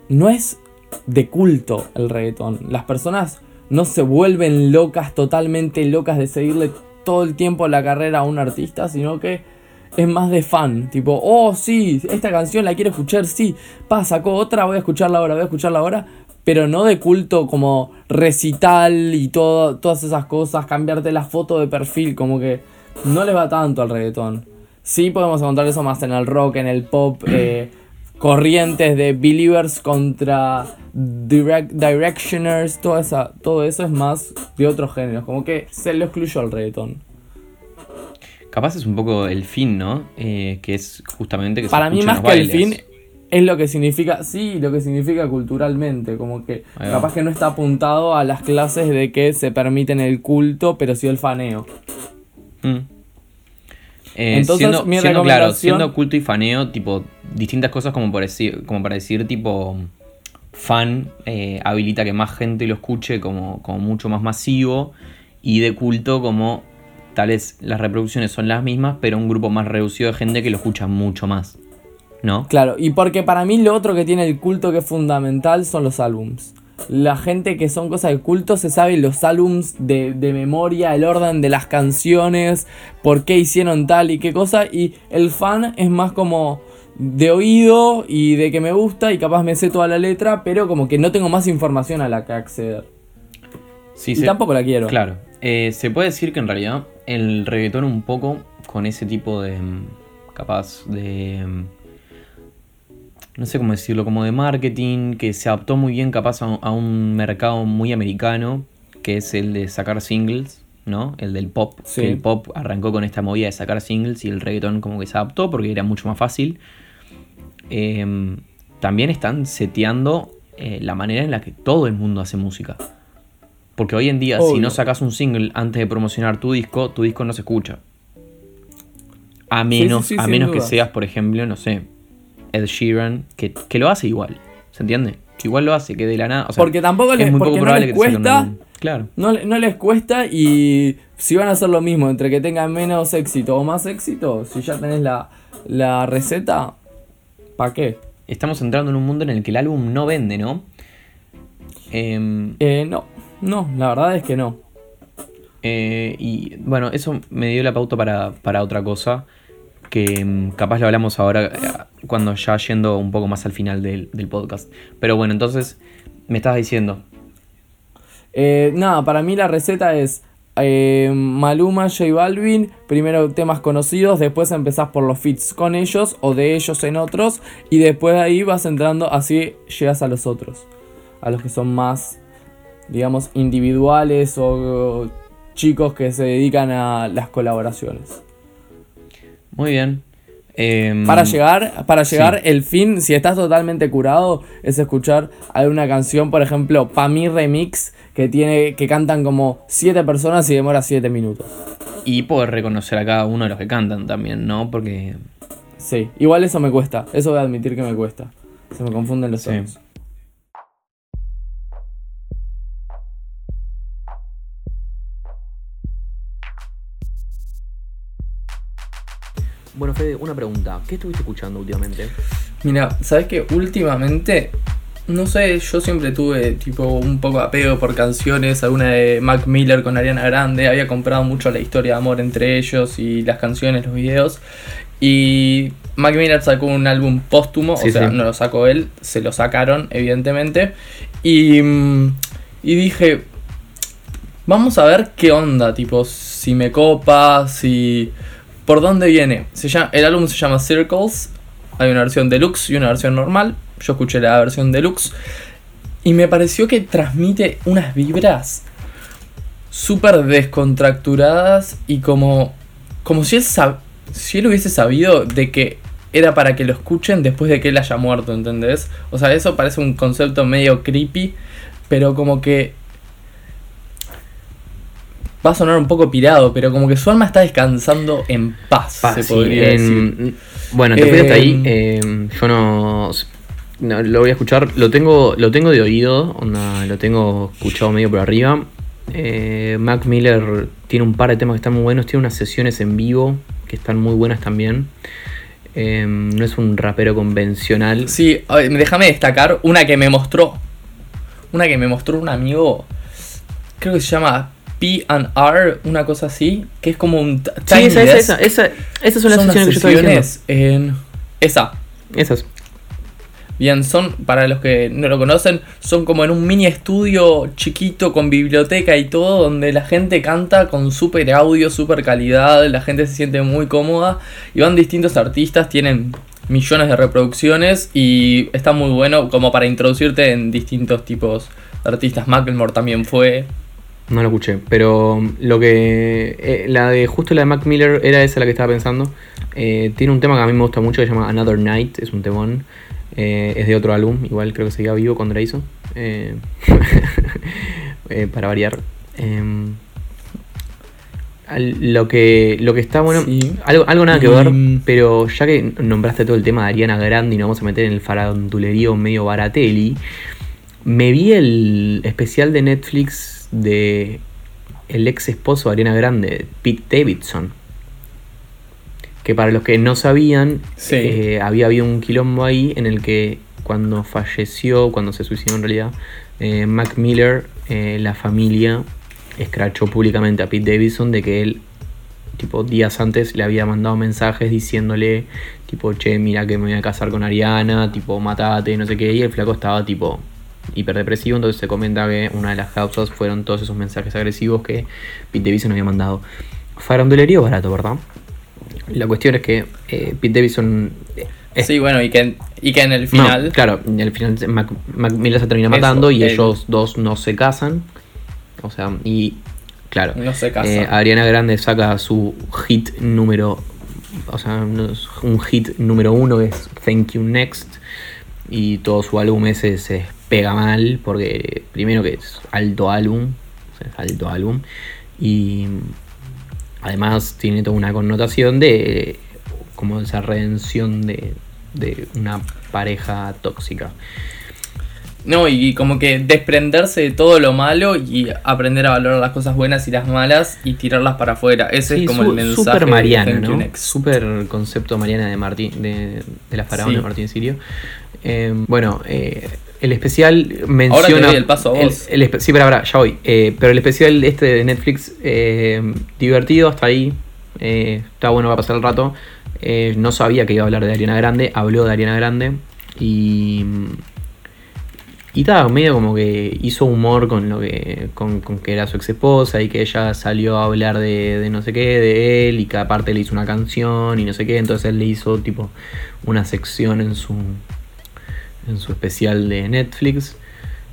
no es de culto el reggaetón. Las personas no se vuelven locas, totalmente locas de seguirle todo el tiempo la carrera a un artista, sino que es más de fan. Tipo, oh sí, esta canción la quiero escuchar, sí. Pa, sacó otra, voy a escucharla ahora, voy a escucharla ahora. Pero no de culto como recital y todo, todas esas cosas, cambiarte la foto de perfil, como que no le va tanto al reggaetón. Sí podemos encontrar eso más en el rock, en el pop, eh, corrientes de Believers contra direct, Directioners, toda esa, todo eso es más de otros géneros, como que se lo excluyó al reggaetón. Capaz es un poco el fin, ¿no? Eh, que es justamente que se Para mí más que el fin es lo que significa, sí, lo que significa culturalmente, como que capaz que no está apuntado a las clases de que se permiten el culto, pero sí el faneo. Mm. Eh, Entonces, siendo, mi siendo, claro, siendo culto y faneo, tipo, distintas cosas como para decir, como para decir tipo, fan eh, habilita que más gente lo escuche como, como mucho más masivo y de culto como tal vez las reproducciones son las mismas, pero un grupo más reducido de gente que lo escucha mucho más, ¿no? Claro, y porque para mí lo otro que tiene el culto que es fundamental son los álbums. La gente que son cosas de culto se sabe los álbums de, de memoria, el orden de las canciones, por qué hicieron tal y qué cosa, y el fan es más como de oído y de que me gusta y capaz me sé toda la letra, pero como que no tengo más información a la que acceder. Sí, y se- tampoco la quiero. Claro, eh, se puede decir que en realidad el reggaetón un poco con ese tipo de mm, capaz de mm, no sé cómo decirlo, como de marketing que se adaptó muy bien capaz a, a un mercado muy americano que es el de sacar singles, ¿no? El del pop, Sí. que el pop arrancó con esta movida de sacar singles y el reggaetón como que se adaptó porque era mucho más fácil. Eh, también están seteando eh, la manera en la que todo el mundo hace música. Porque hoy en día, si no sacas un single antes de promocionar tu disco, tu disco no se escucha. A sí, menos, sí, a menos que seas, por ejemplo, no sé, Ed Sheeran, que, que lo hace igual. ¿Se entiende? Que igual lo hace, que de la nada. O sea, Porque tampoco es les- muy porque poco no probable les que te saquen un cuesta. álbum. Claro. No, no les cuesta y si van a hacer lo mismo, entre que tengan menos éxito o más éxito, si ya tenés la, la receta, ¿para qué? Estamos entrando en un mundo en el que el álbum no vende, ¿no? Em, Eh, no, no, la verdad es que no. Eh, y bueno, eso me dio la pauta para, para otra cosa. Que mm, capaz lo hablamos ahora eh, cuando ya yendo un poco más al final del, del podcast. Pero bueno, entonces me estabas diciendo. Eh, nada, para mí la receta es eh, Maluma, J Balvin, primero temas conocidos, después empezás por los feats con ellos o de ellos en otros, y después de ahí vas entrando, así llegas a los otros, a los que son más, digamos, individuales o chicos que se dedican a las colaboraciones. Muy bien. Em, Para llegar, para llegar sí. el fin, si estás totalmente curado, es escuchar alguna canción, por ejemplo, Pa' mi remix, que tiene, que cantan como siete personas y demora siete minutos. Y poder reconocer a cada uno de los que cantan también, ¿no? Porque. Sí, igual eso me cuesta, eso voy a admitir que me cuesta. Se me confunden los Sí. sonidos. Bueno, Fede, una pregunta. ¿Qué estuviste escuchando últimamente? Mira, ¿sabes que Últimamente, no sé, yo siempre tuve tipo un poco de apego por canciones, alguna de Mac Miller con Ariana Grande, había comprado mucho la historia de amor entre ellos y las canciones, los videos. Y Mac Miller sacó un álbum póstumo, Sí, o sea, sí. no lo sacó él, se lo sacaron, evidentemente. Y, y dije, vamos a ver qué onda, tipo, si me copa, si... ¿Por dónde viene? Se llama, el álbum se llama Circles. Hay una versión deluxe y una versión normal. Yo escuché la versión deluxe. Y me pareció que transmite unas vibras súper descontracturadas y como, como si él, si él hubiese sabido de que era para que lo escuchen después de que él haya muerto, ¿entendés? O sea, eso parece un concepto medio creepy, pero como que va a sonar un poco pirado, pero como que su alma está descansando en paz, Pa, se podría en- decir. Bueno, te fuiste hasta ahí. Em. eh, yo no, no lo voy a escuchar. Lo tengo, lo tengo de oído. onda, lo tengo escuchado medio por arriba. Eh, Mac Miller tiene un par de temas que están muy buenos. Tiene unas sesiones en vivo que están muy buenas también. Eh, no es un rapero convencional. Sí, ver, déjame destacar una que me mostró. Una que me mostró un amigo. Creo que se llama P&R, una cosa así. Que es como un. Sí, esa, esa, esa, esa- esas son las Son unas sesiones que yo estoy diciendo. sesiones en. Esa. Esas. Bien, son, para los que no lo conocen, son como en un mini estudio chiquito con biblioteca y todo, donde la gente canta con super audio, super calidad, la gente se siente muy cómoda y van distintos artistas, tienen millones de reproducciones y está muy bueno como para introducirte en distintos tipos de artistas. Macklemore también fue. No lo escuché, pero lo que. eh, la de. Justo la de Mac Miller era esa la que estaba pensando. Eh, tiene un tema que a mí me gusta mucho que se llama Another Night, es un temón. Eh, es de otro álbum, igual creo que seguía vivo cuando la hizo. Eh, para variar. Em, lo que lo que está bueno. Sí. Algo, algo nada que ver, pero ya que nombraste todo el tema de Ariana Grande y nos vamos a meter en el farandulerío medio baratelli. Me vi el especial de Netflix de el ex esposo de Ariana Grande, Pete Davidson. Que para los que no sabían, Sí. eh, había habido un quilombo ahí en el que cuando falleció, cuando se suicidó en realidad, eh, Mac Miller, eh, la familia, escrachó públicamente a Pete Davidson de que él, tipo, días antes le había mandado mensajes diciéndole, tipo, che, mira que me voy a casar con Ariana, tipo, matate, no sé qué, y el flaco estaba, tipo, hiperdepresivo, entonces se comenta que una de las causas fueron todos esos mensajes agresivos que Pete Davidson había mandado. Farandulerío barato, ¿verdad? La cuestión es que eh, Pete Davidson... eh, Sí, bueno, y que, y que en el no, final. claro, en el final Mac, Mac Miller se termina Eso, matando y ellos dos no se casan. O sea, y claro, No se casa. eh, Ariana Grande saca su hit número, o sea, no un hit número uno es Thank You Next y todo su álbum ese se pega mal porque primero que es alto álbum, o sea, es alto álbum y además tiene toda una connotación de como esa redención de, de una pareja tóxica. No, y como que desprenderse de todo lo malo y aprender a valorar las cosas buenas y las malas y tirarlas para afuera. Ese Sí, es como su- el mensaje. Super de Mariana, You ¿no? Super concepto Mariana de Martín, de, de la faraona Sí. de Martín Sirio. Eh, bueno, eh, el especial Ahora menciona. te doy el paso a vos. el sí, pero ahora, ya voy. Eh, pero el especial este de Netflix, eh, divertido hasta ahí. eh, está bueno, va a pasar el rato. Eh, no sabía que iba a hablar de Ariana Grande. Habló de Ariana Grande. Y. Y estaba medio como que hizo humor con lo que. Con, con que era su ex esposa y que ella salió a hablar de, de no sé qué, de él, y que aparte le hizo una canción y no sé qué. Entonces él le hizo tipo una sección en su. En su especial de Netflix.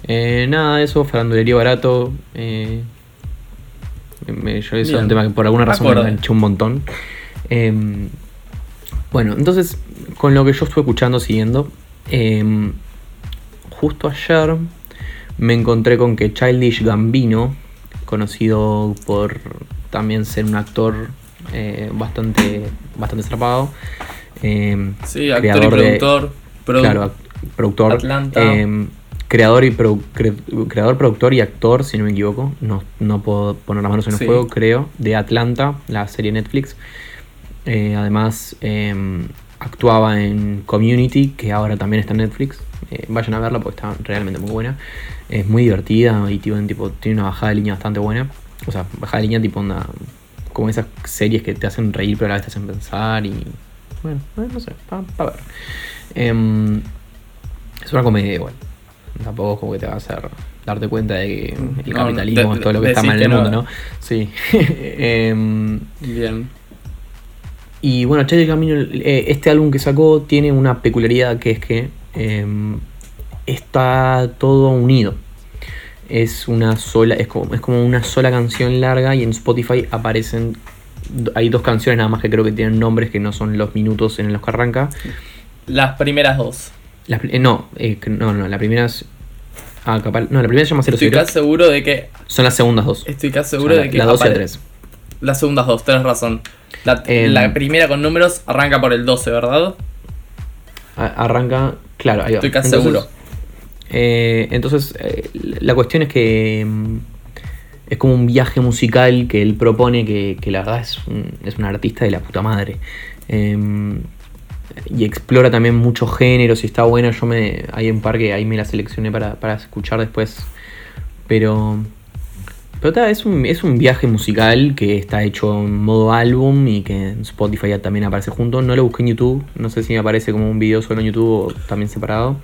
Eh, nada de eso, farandulería barato. eh, Me, yo es Bien. un tema que por alguna razón me enganché un montón. Em, bueno, entonces, con lo que yo estuve escuchando, siguiendo, em, justo ayer me encontré con que Childish Gambino, conocido por también ser un actor eh, bastante, bastante zarpado, em, Sí, actor y creador de- productor. produ- claro, productor, Atlanta. em, creador y produ- cre- creador, productor y actor, si no me equivoco, no, no puedo poner las manos en el Sí. fuego, creo, de Atlanta, la serie Netflix. Eh, además, em, actuaba en Community, que ahora también está en Netflix. Eh, vayan a verla porque está realmente muy buena. Es muy divertida y tiene, tipo, tiene una bajada de línea bastante buena. O sea, bajada de línea tipo onda, como esas series que te hacen reír pero a la vez te hacen pensar y... Bueno, eh, no sé, para ver. Es una comedia igual. Tampoco es como que te va a hacer darte cuenta de que el No, capitalismo es todo lo que está mal en el mundo, ¿no? Sí. Em, Bien. y bueno, Childish Gambino, eh, este álbum que sacó tiene una peculiaridad que es que em, está todo unido. Es una sola, es como, es como una sola canción larga y en Spotify aparecen, hay dos canciones nada más que creo que tienen nombres que no son los minutos en los que arranca. Las primeras dos. La eh, no, eh, no, no, la primera es... Ah, capaz, no, la primera se llama 00. Estoy casi seguro de que. Son las segundas dos. Estoy casi seguro la, de que. la 2 y la apare- 3. Las segundas dos, tenés razón. La, Em. la primera con números arranca por el 12, ¿verdad? Arranca, claro, ahí va. Estoy casi Entonces, seguro. Eh, entonces, eh, la cuestión es que mm, es como un viaje musical que él propone, que, que la verdad es un, es un artista de la puta madre. Y explora también muchos géneros y está bueno. Yo me. Hay un par que ahí me la seleccioné para, para escuchar después. Pero. Pero ta, es un, es un viaje musical que está hecho en modo álbum y que en Spotify ya también aparece junto. No lo busqué en YouTube. No sé si me aparece como un video solo en YouTube o también separado.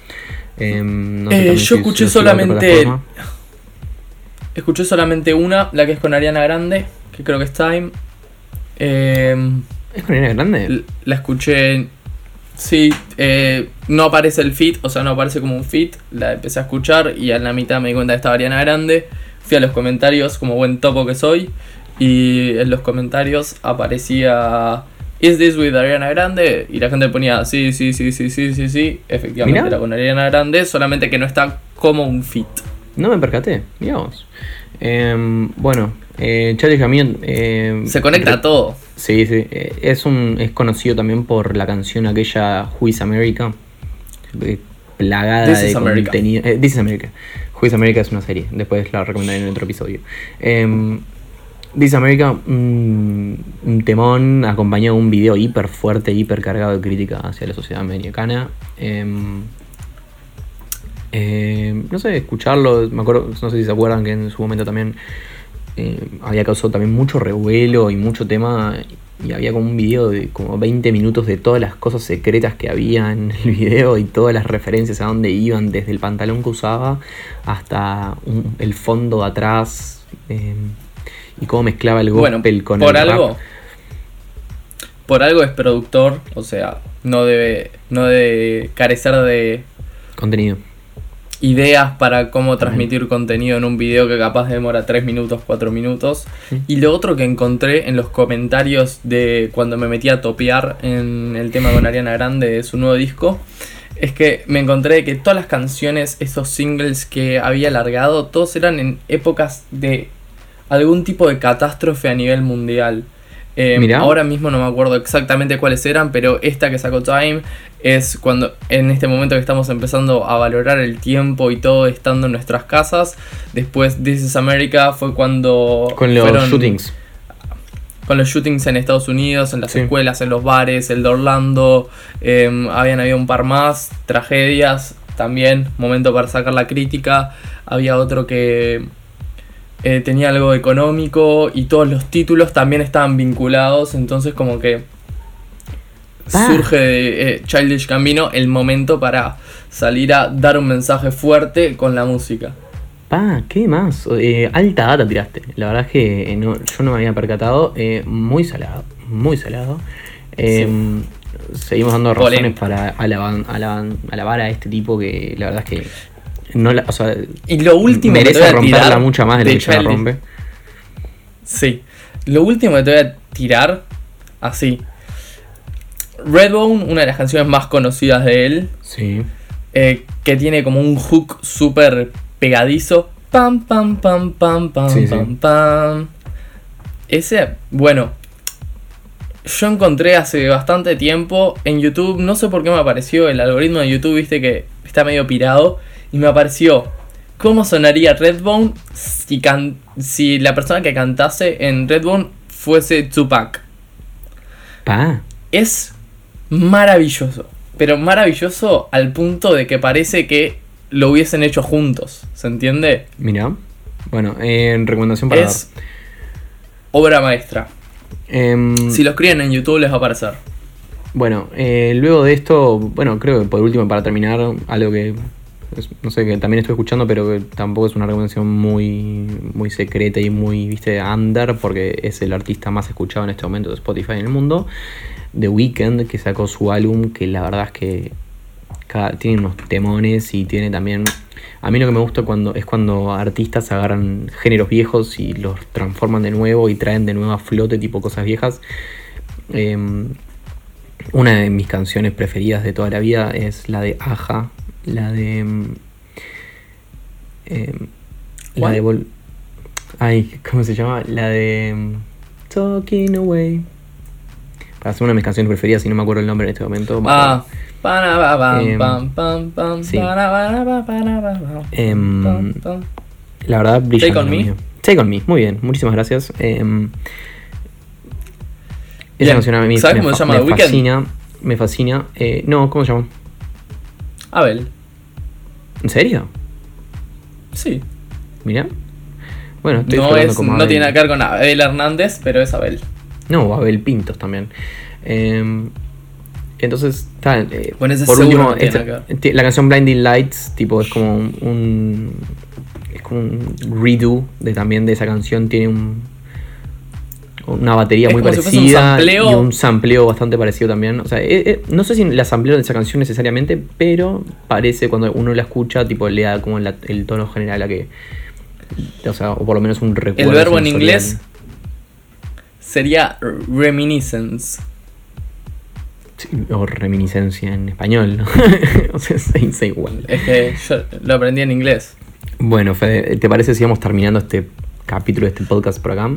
Em, no sé Eh, yo si- escuché solamente-. Escuché solamente una, la que es con Ariana Grande, que creo que es Time. Em, ¿Es con Ariana Grande? La escuché. Sí, eh, no aparece el fit, o sea, no aparece como un fit. La empecé a escuchar y en la mitad me di cuenta que estaba Ariana Grande. Fui a los comentarios, como buen topo que soy. Y en los comentarios aparecía. ¿Is this with Ariana Grande? Y la gente ponía sí, sí, sí, sí, sí, sí, sí. Efectivamente Mirá. era con Ariana Grande, solamente que no está como un fit. No me percaté. Vos. Em, bueno, eh, Childish Gambino. em, Se conecta a todo. Sí, sí. eh, Es, un, es conocido también por la canción aquella is America. eh, Plagada This de contenido. eh, This is America. Es una serie. Después la recomendaré en otro episodio. Em, This is America, un, un temón acompañado de un video hiper fuerte, hiper cargado de crítica hacia la sociedad americana. Em, eh, no sé, escucharlo, me acuerdo, no sé si se acuerdan que en su momento también eh, había causado también mucho revuelo y mucho tema y había como un video de como 20 minutos de todas las cosas secretas que había en el video y todas las referencias a dónde iban, desde el pantalón que usaba hasta un- el fondo de atrás eh, y cómo mezclaba el Bueno, gospel con por el rap. algo. Por algo es productor, o sea, no debe, no debe carecer de contenido. Ideas para cómo transmitir contenido en un video que capaz demora 3 minutos, 4 minutos. Y lo otro que encontré en los comentarios de cuando me metí a topear en el tema con Ariana Grande de su nuevo disco, es que me encontré que todas las canciones, esos singles que había largado, todos eran en épocas de algún tipo de catástrofe a nivel mundial. Eh, Mirá. ahora mismo no me acuerdo exactamente cuáles eran, pero esta que sacó Time es cuando en este momento que estamos empezando a valorar el tiempo y todo estando en nuestras casas. Después This is America fue cuando Con los fueron- shootings. con los shootings en Estados Unidos, en las Sí. escuelas, en los bares, el de Orlando, eh, habían habido un par más, tragedias, también, momento para sacar la crítica, había otro que eh, tenía algo económico y todos los títulos también estaban vinculados, entonces como que Ah. surge de eh, Childish Gambino el momento para salir a dar un mensaje fuerte con la música. Pa, ¿qué más? Eh, alta data tiraste. La verdad es que eh, no- yo no me había percatado. Muy salado, muy salado. Seguimos dando razones para alaban- alaban- alabar a este tipo que la verdad es que no la, o sea, Y lo último que te merece voy a romperla tirar más de lo que ya la rompe. Sí. Lo último que te voy a tirar, así. Redbone, una de las canciones más conocidas de él, Sí. eh, que tiene como un hook súper pegadizo. Pam, pam, pam, pam, pam, Sí, sí. pam, pam. Ese, bueno, yo encontré hace bastante tiempo en YouTube, no sé por qué me apareció el algoritmo de YouTube, viste que está medio pirado, y me apareció cómo sonaría Redbone si, can- si la persona que cantase en Redbone fuese Tupac. Pa. Es maravilloso, pero maravilloso al punto de que parece que lo hubiesen hecho juntos, ¿se entiende? Mira. Bueno, en recomendación para Es obra maestra. Em, Si lo escriben en YouTube les va a aparecer. Bueno, eh, luego de esto, bueno, creo que por último, para terminar, algo que no sé, que también estoy escuchando, pero tampoco es una recomendación muy, muy secreta y muy, viste, under, porque es el artista más escuchado en este momento de Spotify en el mundo. The Weeknd, que sacó su álbum, que la verdad es que tiene unos temones y tiene también... A mí lo que me gusta cuando es cuando artistas agarran géneros viejos y los transforman de nuevo y traen de nuevo a flote tipo cosas viejas. Em, una de mis canciones preferidas de toda la vida es la de Aja, la de. em, la de. Vol- Ay, ¿cómo se llama? La de. mm, Talking Away. Para hacer una de mis canciones preferidas, y no me acuerdo el nombre en este momento. me Ah. La verdad, brilla. Take on Me. Take on Me, muy bien, muchísimas gracias. Em, esa canción a mí ¿sabes me, cómo se llama me fascina. Me fascina. Eh, no, ¿cómo se llama? Abel, ¿En serio? sí. Mira. Bueno, estoy No, es, como no tiene nada que ver con Abel Hernández, pero es Abel. No, Abel Pintos también. Eh, entonces, está. eh, Bueno, por último, no esta- la canción Blinding Lights, tipo, es como un, un- es como un redo de también de esa canción. Tiene un una batería Es muy si un parecida sampleo. y un sampleo bastante parecido también. O sea, eh, eh, no sé si la sampleo de esa canción necesariamente, pero parece cuando uno la escucha, tipo, le da como la- el tono general a que. O sea, o por lo menos un recuerdo. El verbo en inglés sería reminiscence. Sí, o reminiscencia en español, ¿no? o sea, se igual. Es que yo lo aprendí en inglés. Bueno, Fede, ¿te parece si vamos terminando este capítulo de este podcast por acá?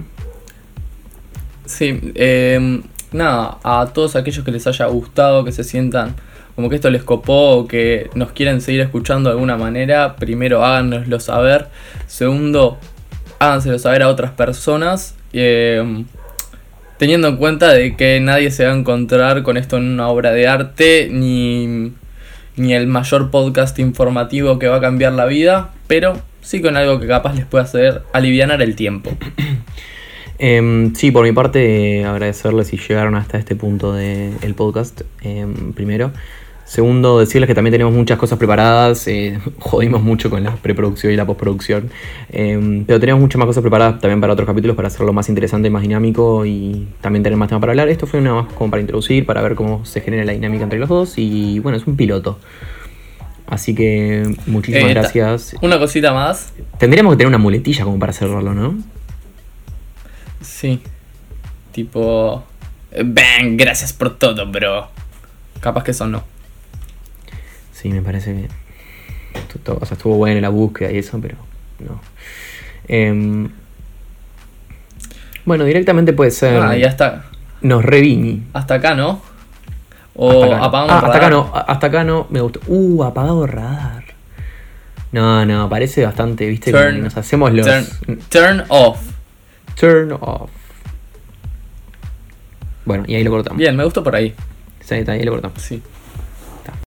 Sí, eh, nada, a todos aquellos que les haya gustado, que se sientan como que esto les copó o que nos quieren seguir escuchando de alguna manera, primero háganoslo saber. Segundo, háganselo saber a otras personas. eh, teniendo en cuenta de que nadie se va a encontrar con esto en una obra de arte, ni, ni el mayor podcast informativo que va a cambiar la vida, pero sí con algo que capaz les puede hacer alivianar el tiempo. Em, sí, por mi parte, agradecerles si llegaron hasta este punto del podcast, em, primero. Segundo, decirles que también tenemos muchas cosas preparadas. eh, jodimos mucho con la preproducción y la postproducción. em, pero tenemos muchas más cosas preparadas también para otros capítulos para hacerlo más interesante, más dinámico y también tener más tema para hablar. Esto fue una más como para introducir, para ver cómo se genera la dinámica entre los dos. Y bueno, es un piloto. Así que muchísimas Eh, gracias. Una cosita más. Tendríamos que tener una muletilla como para cerrarlo, ¿no? Sí. Tipo. Bang, gracias por todo, bro. Capaz que eso no. Sí, me parece que. O sea, estuvo buena la búsqueda y eso, pero no. Em, bueno, directamente puede ser. Ah, y hasta, Nos revini. hasta acá, ¿no? O Hasta acá apagamos Ah, el hasta acá radar. no, hasta acá no, me gustó. Uh, apagado radar. No, no, parece bastante, viste, Turn- que nos hacemos los. Turn, turn off. Turn off. Bueno, y ahí lo cortamos. Bien, me gustó por ahí. Sí, ahí lo cortamos. Sí.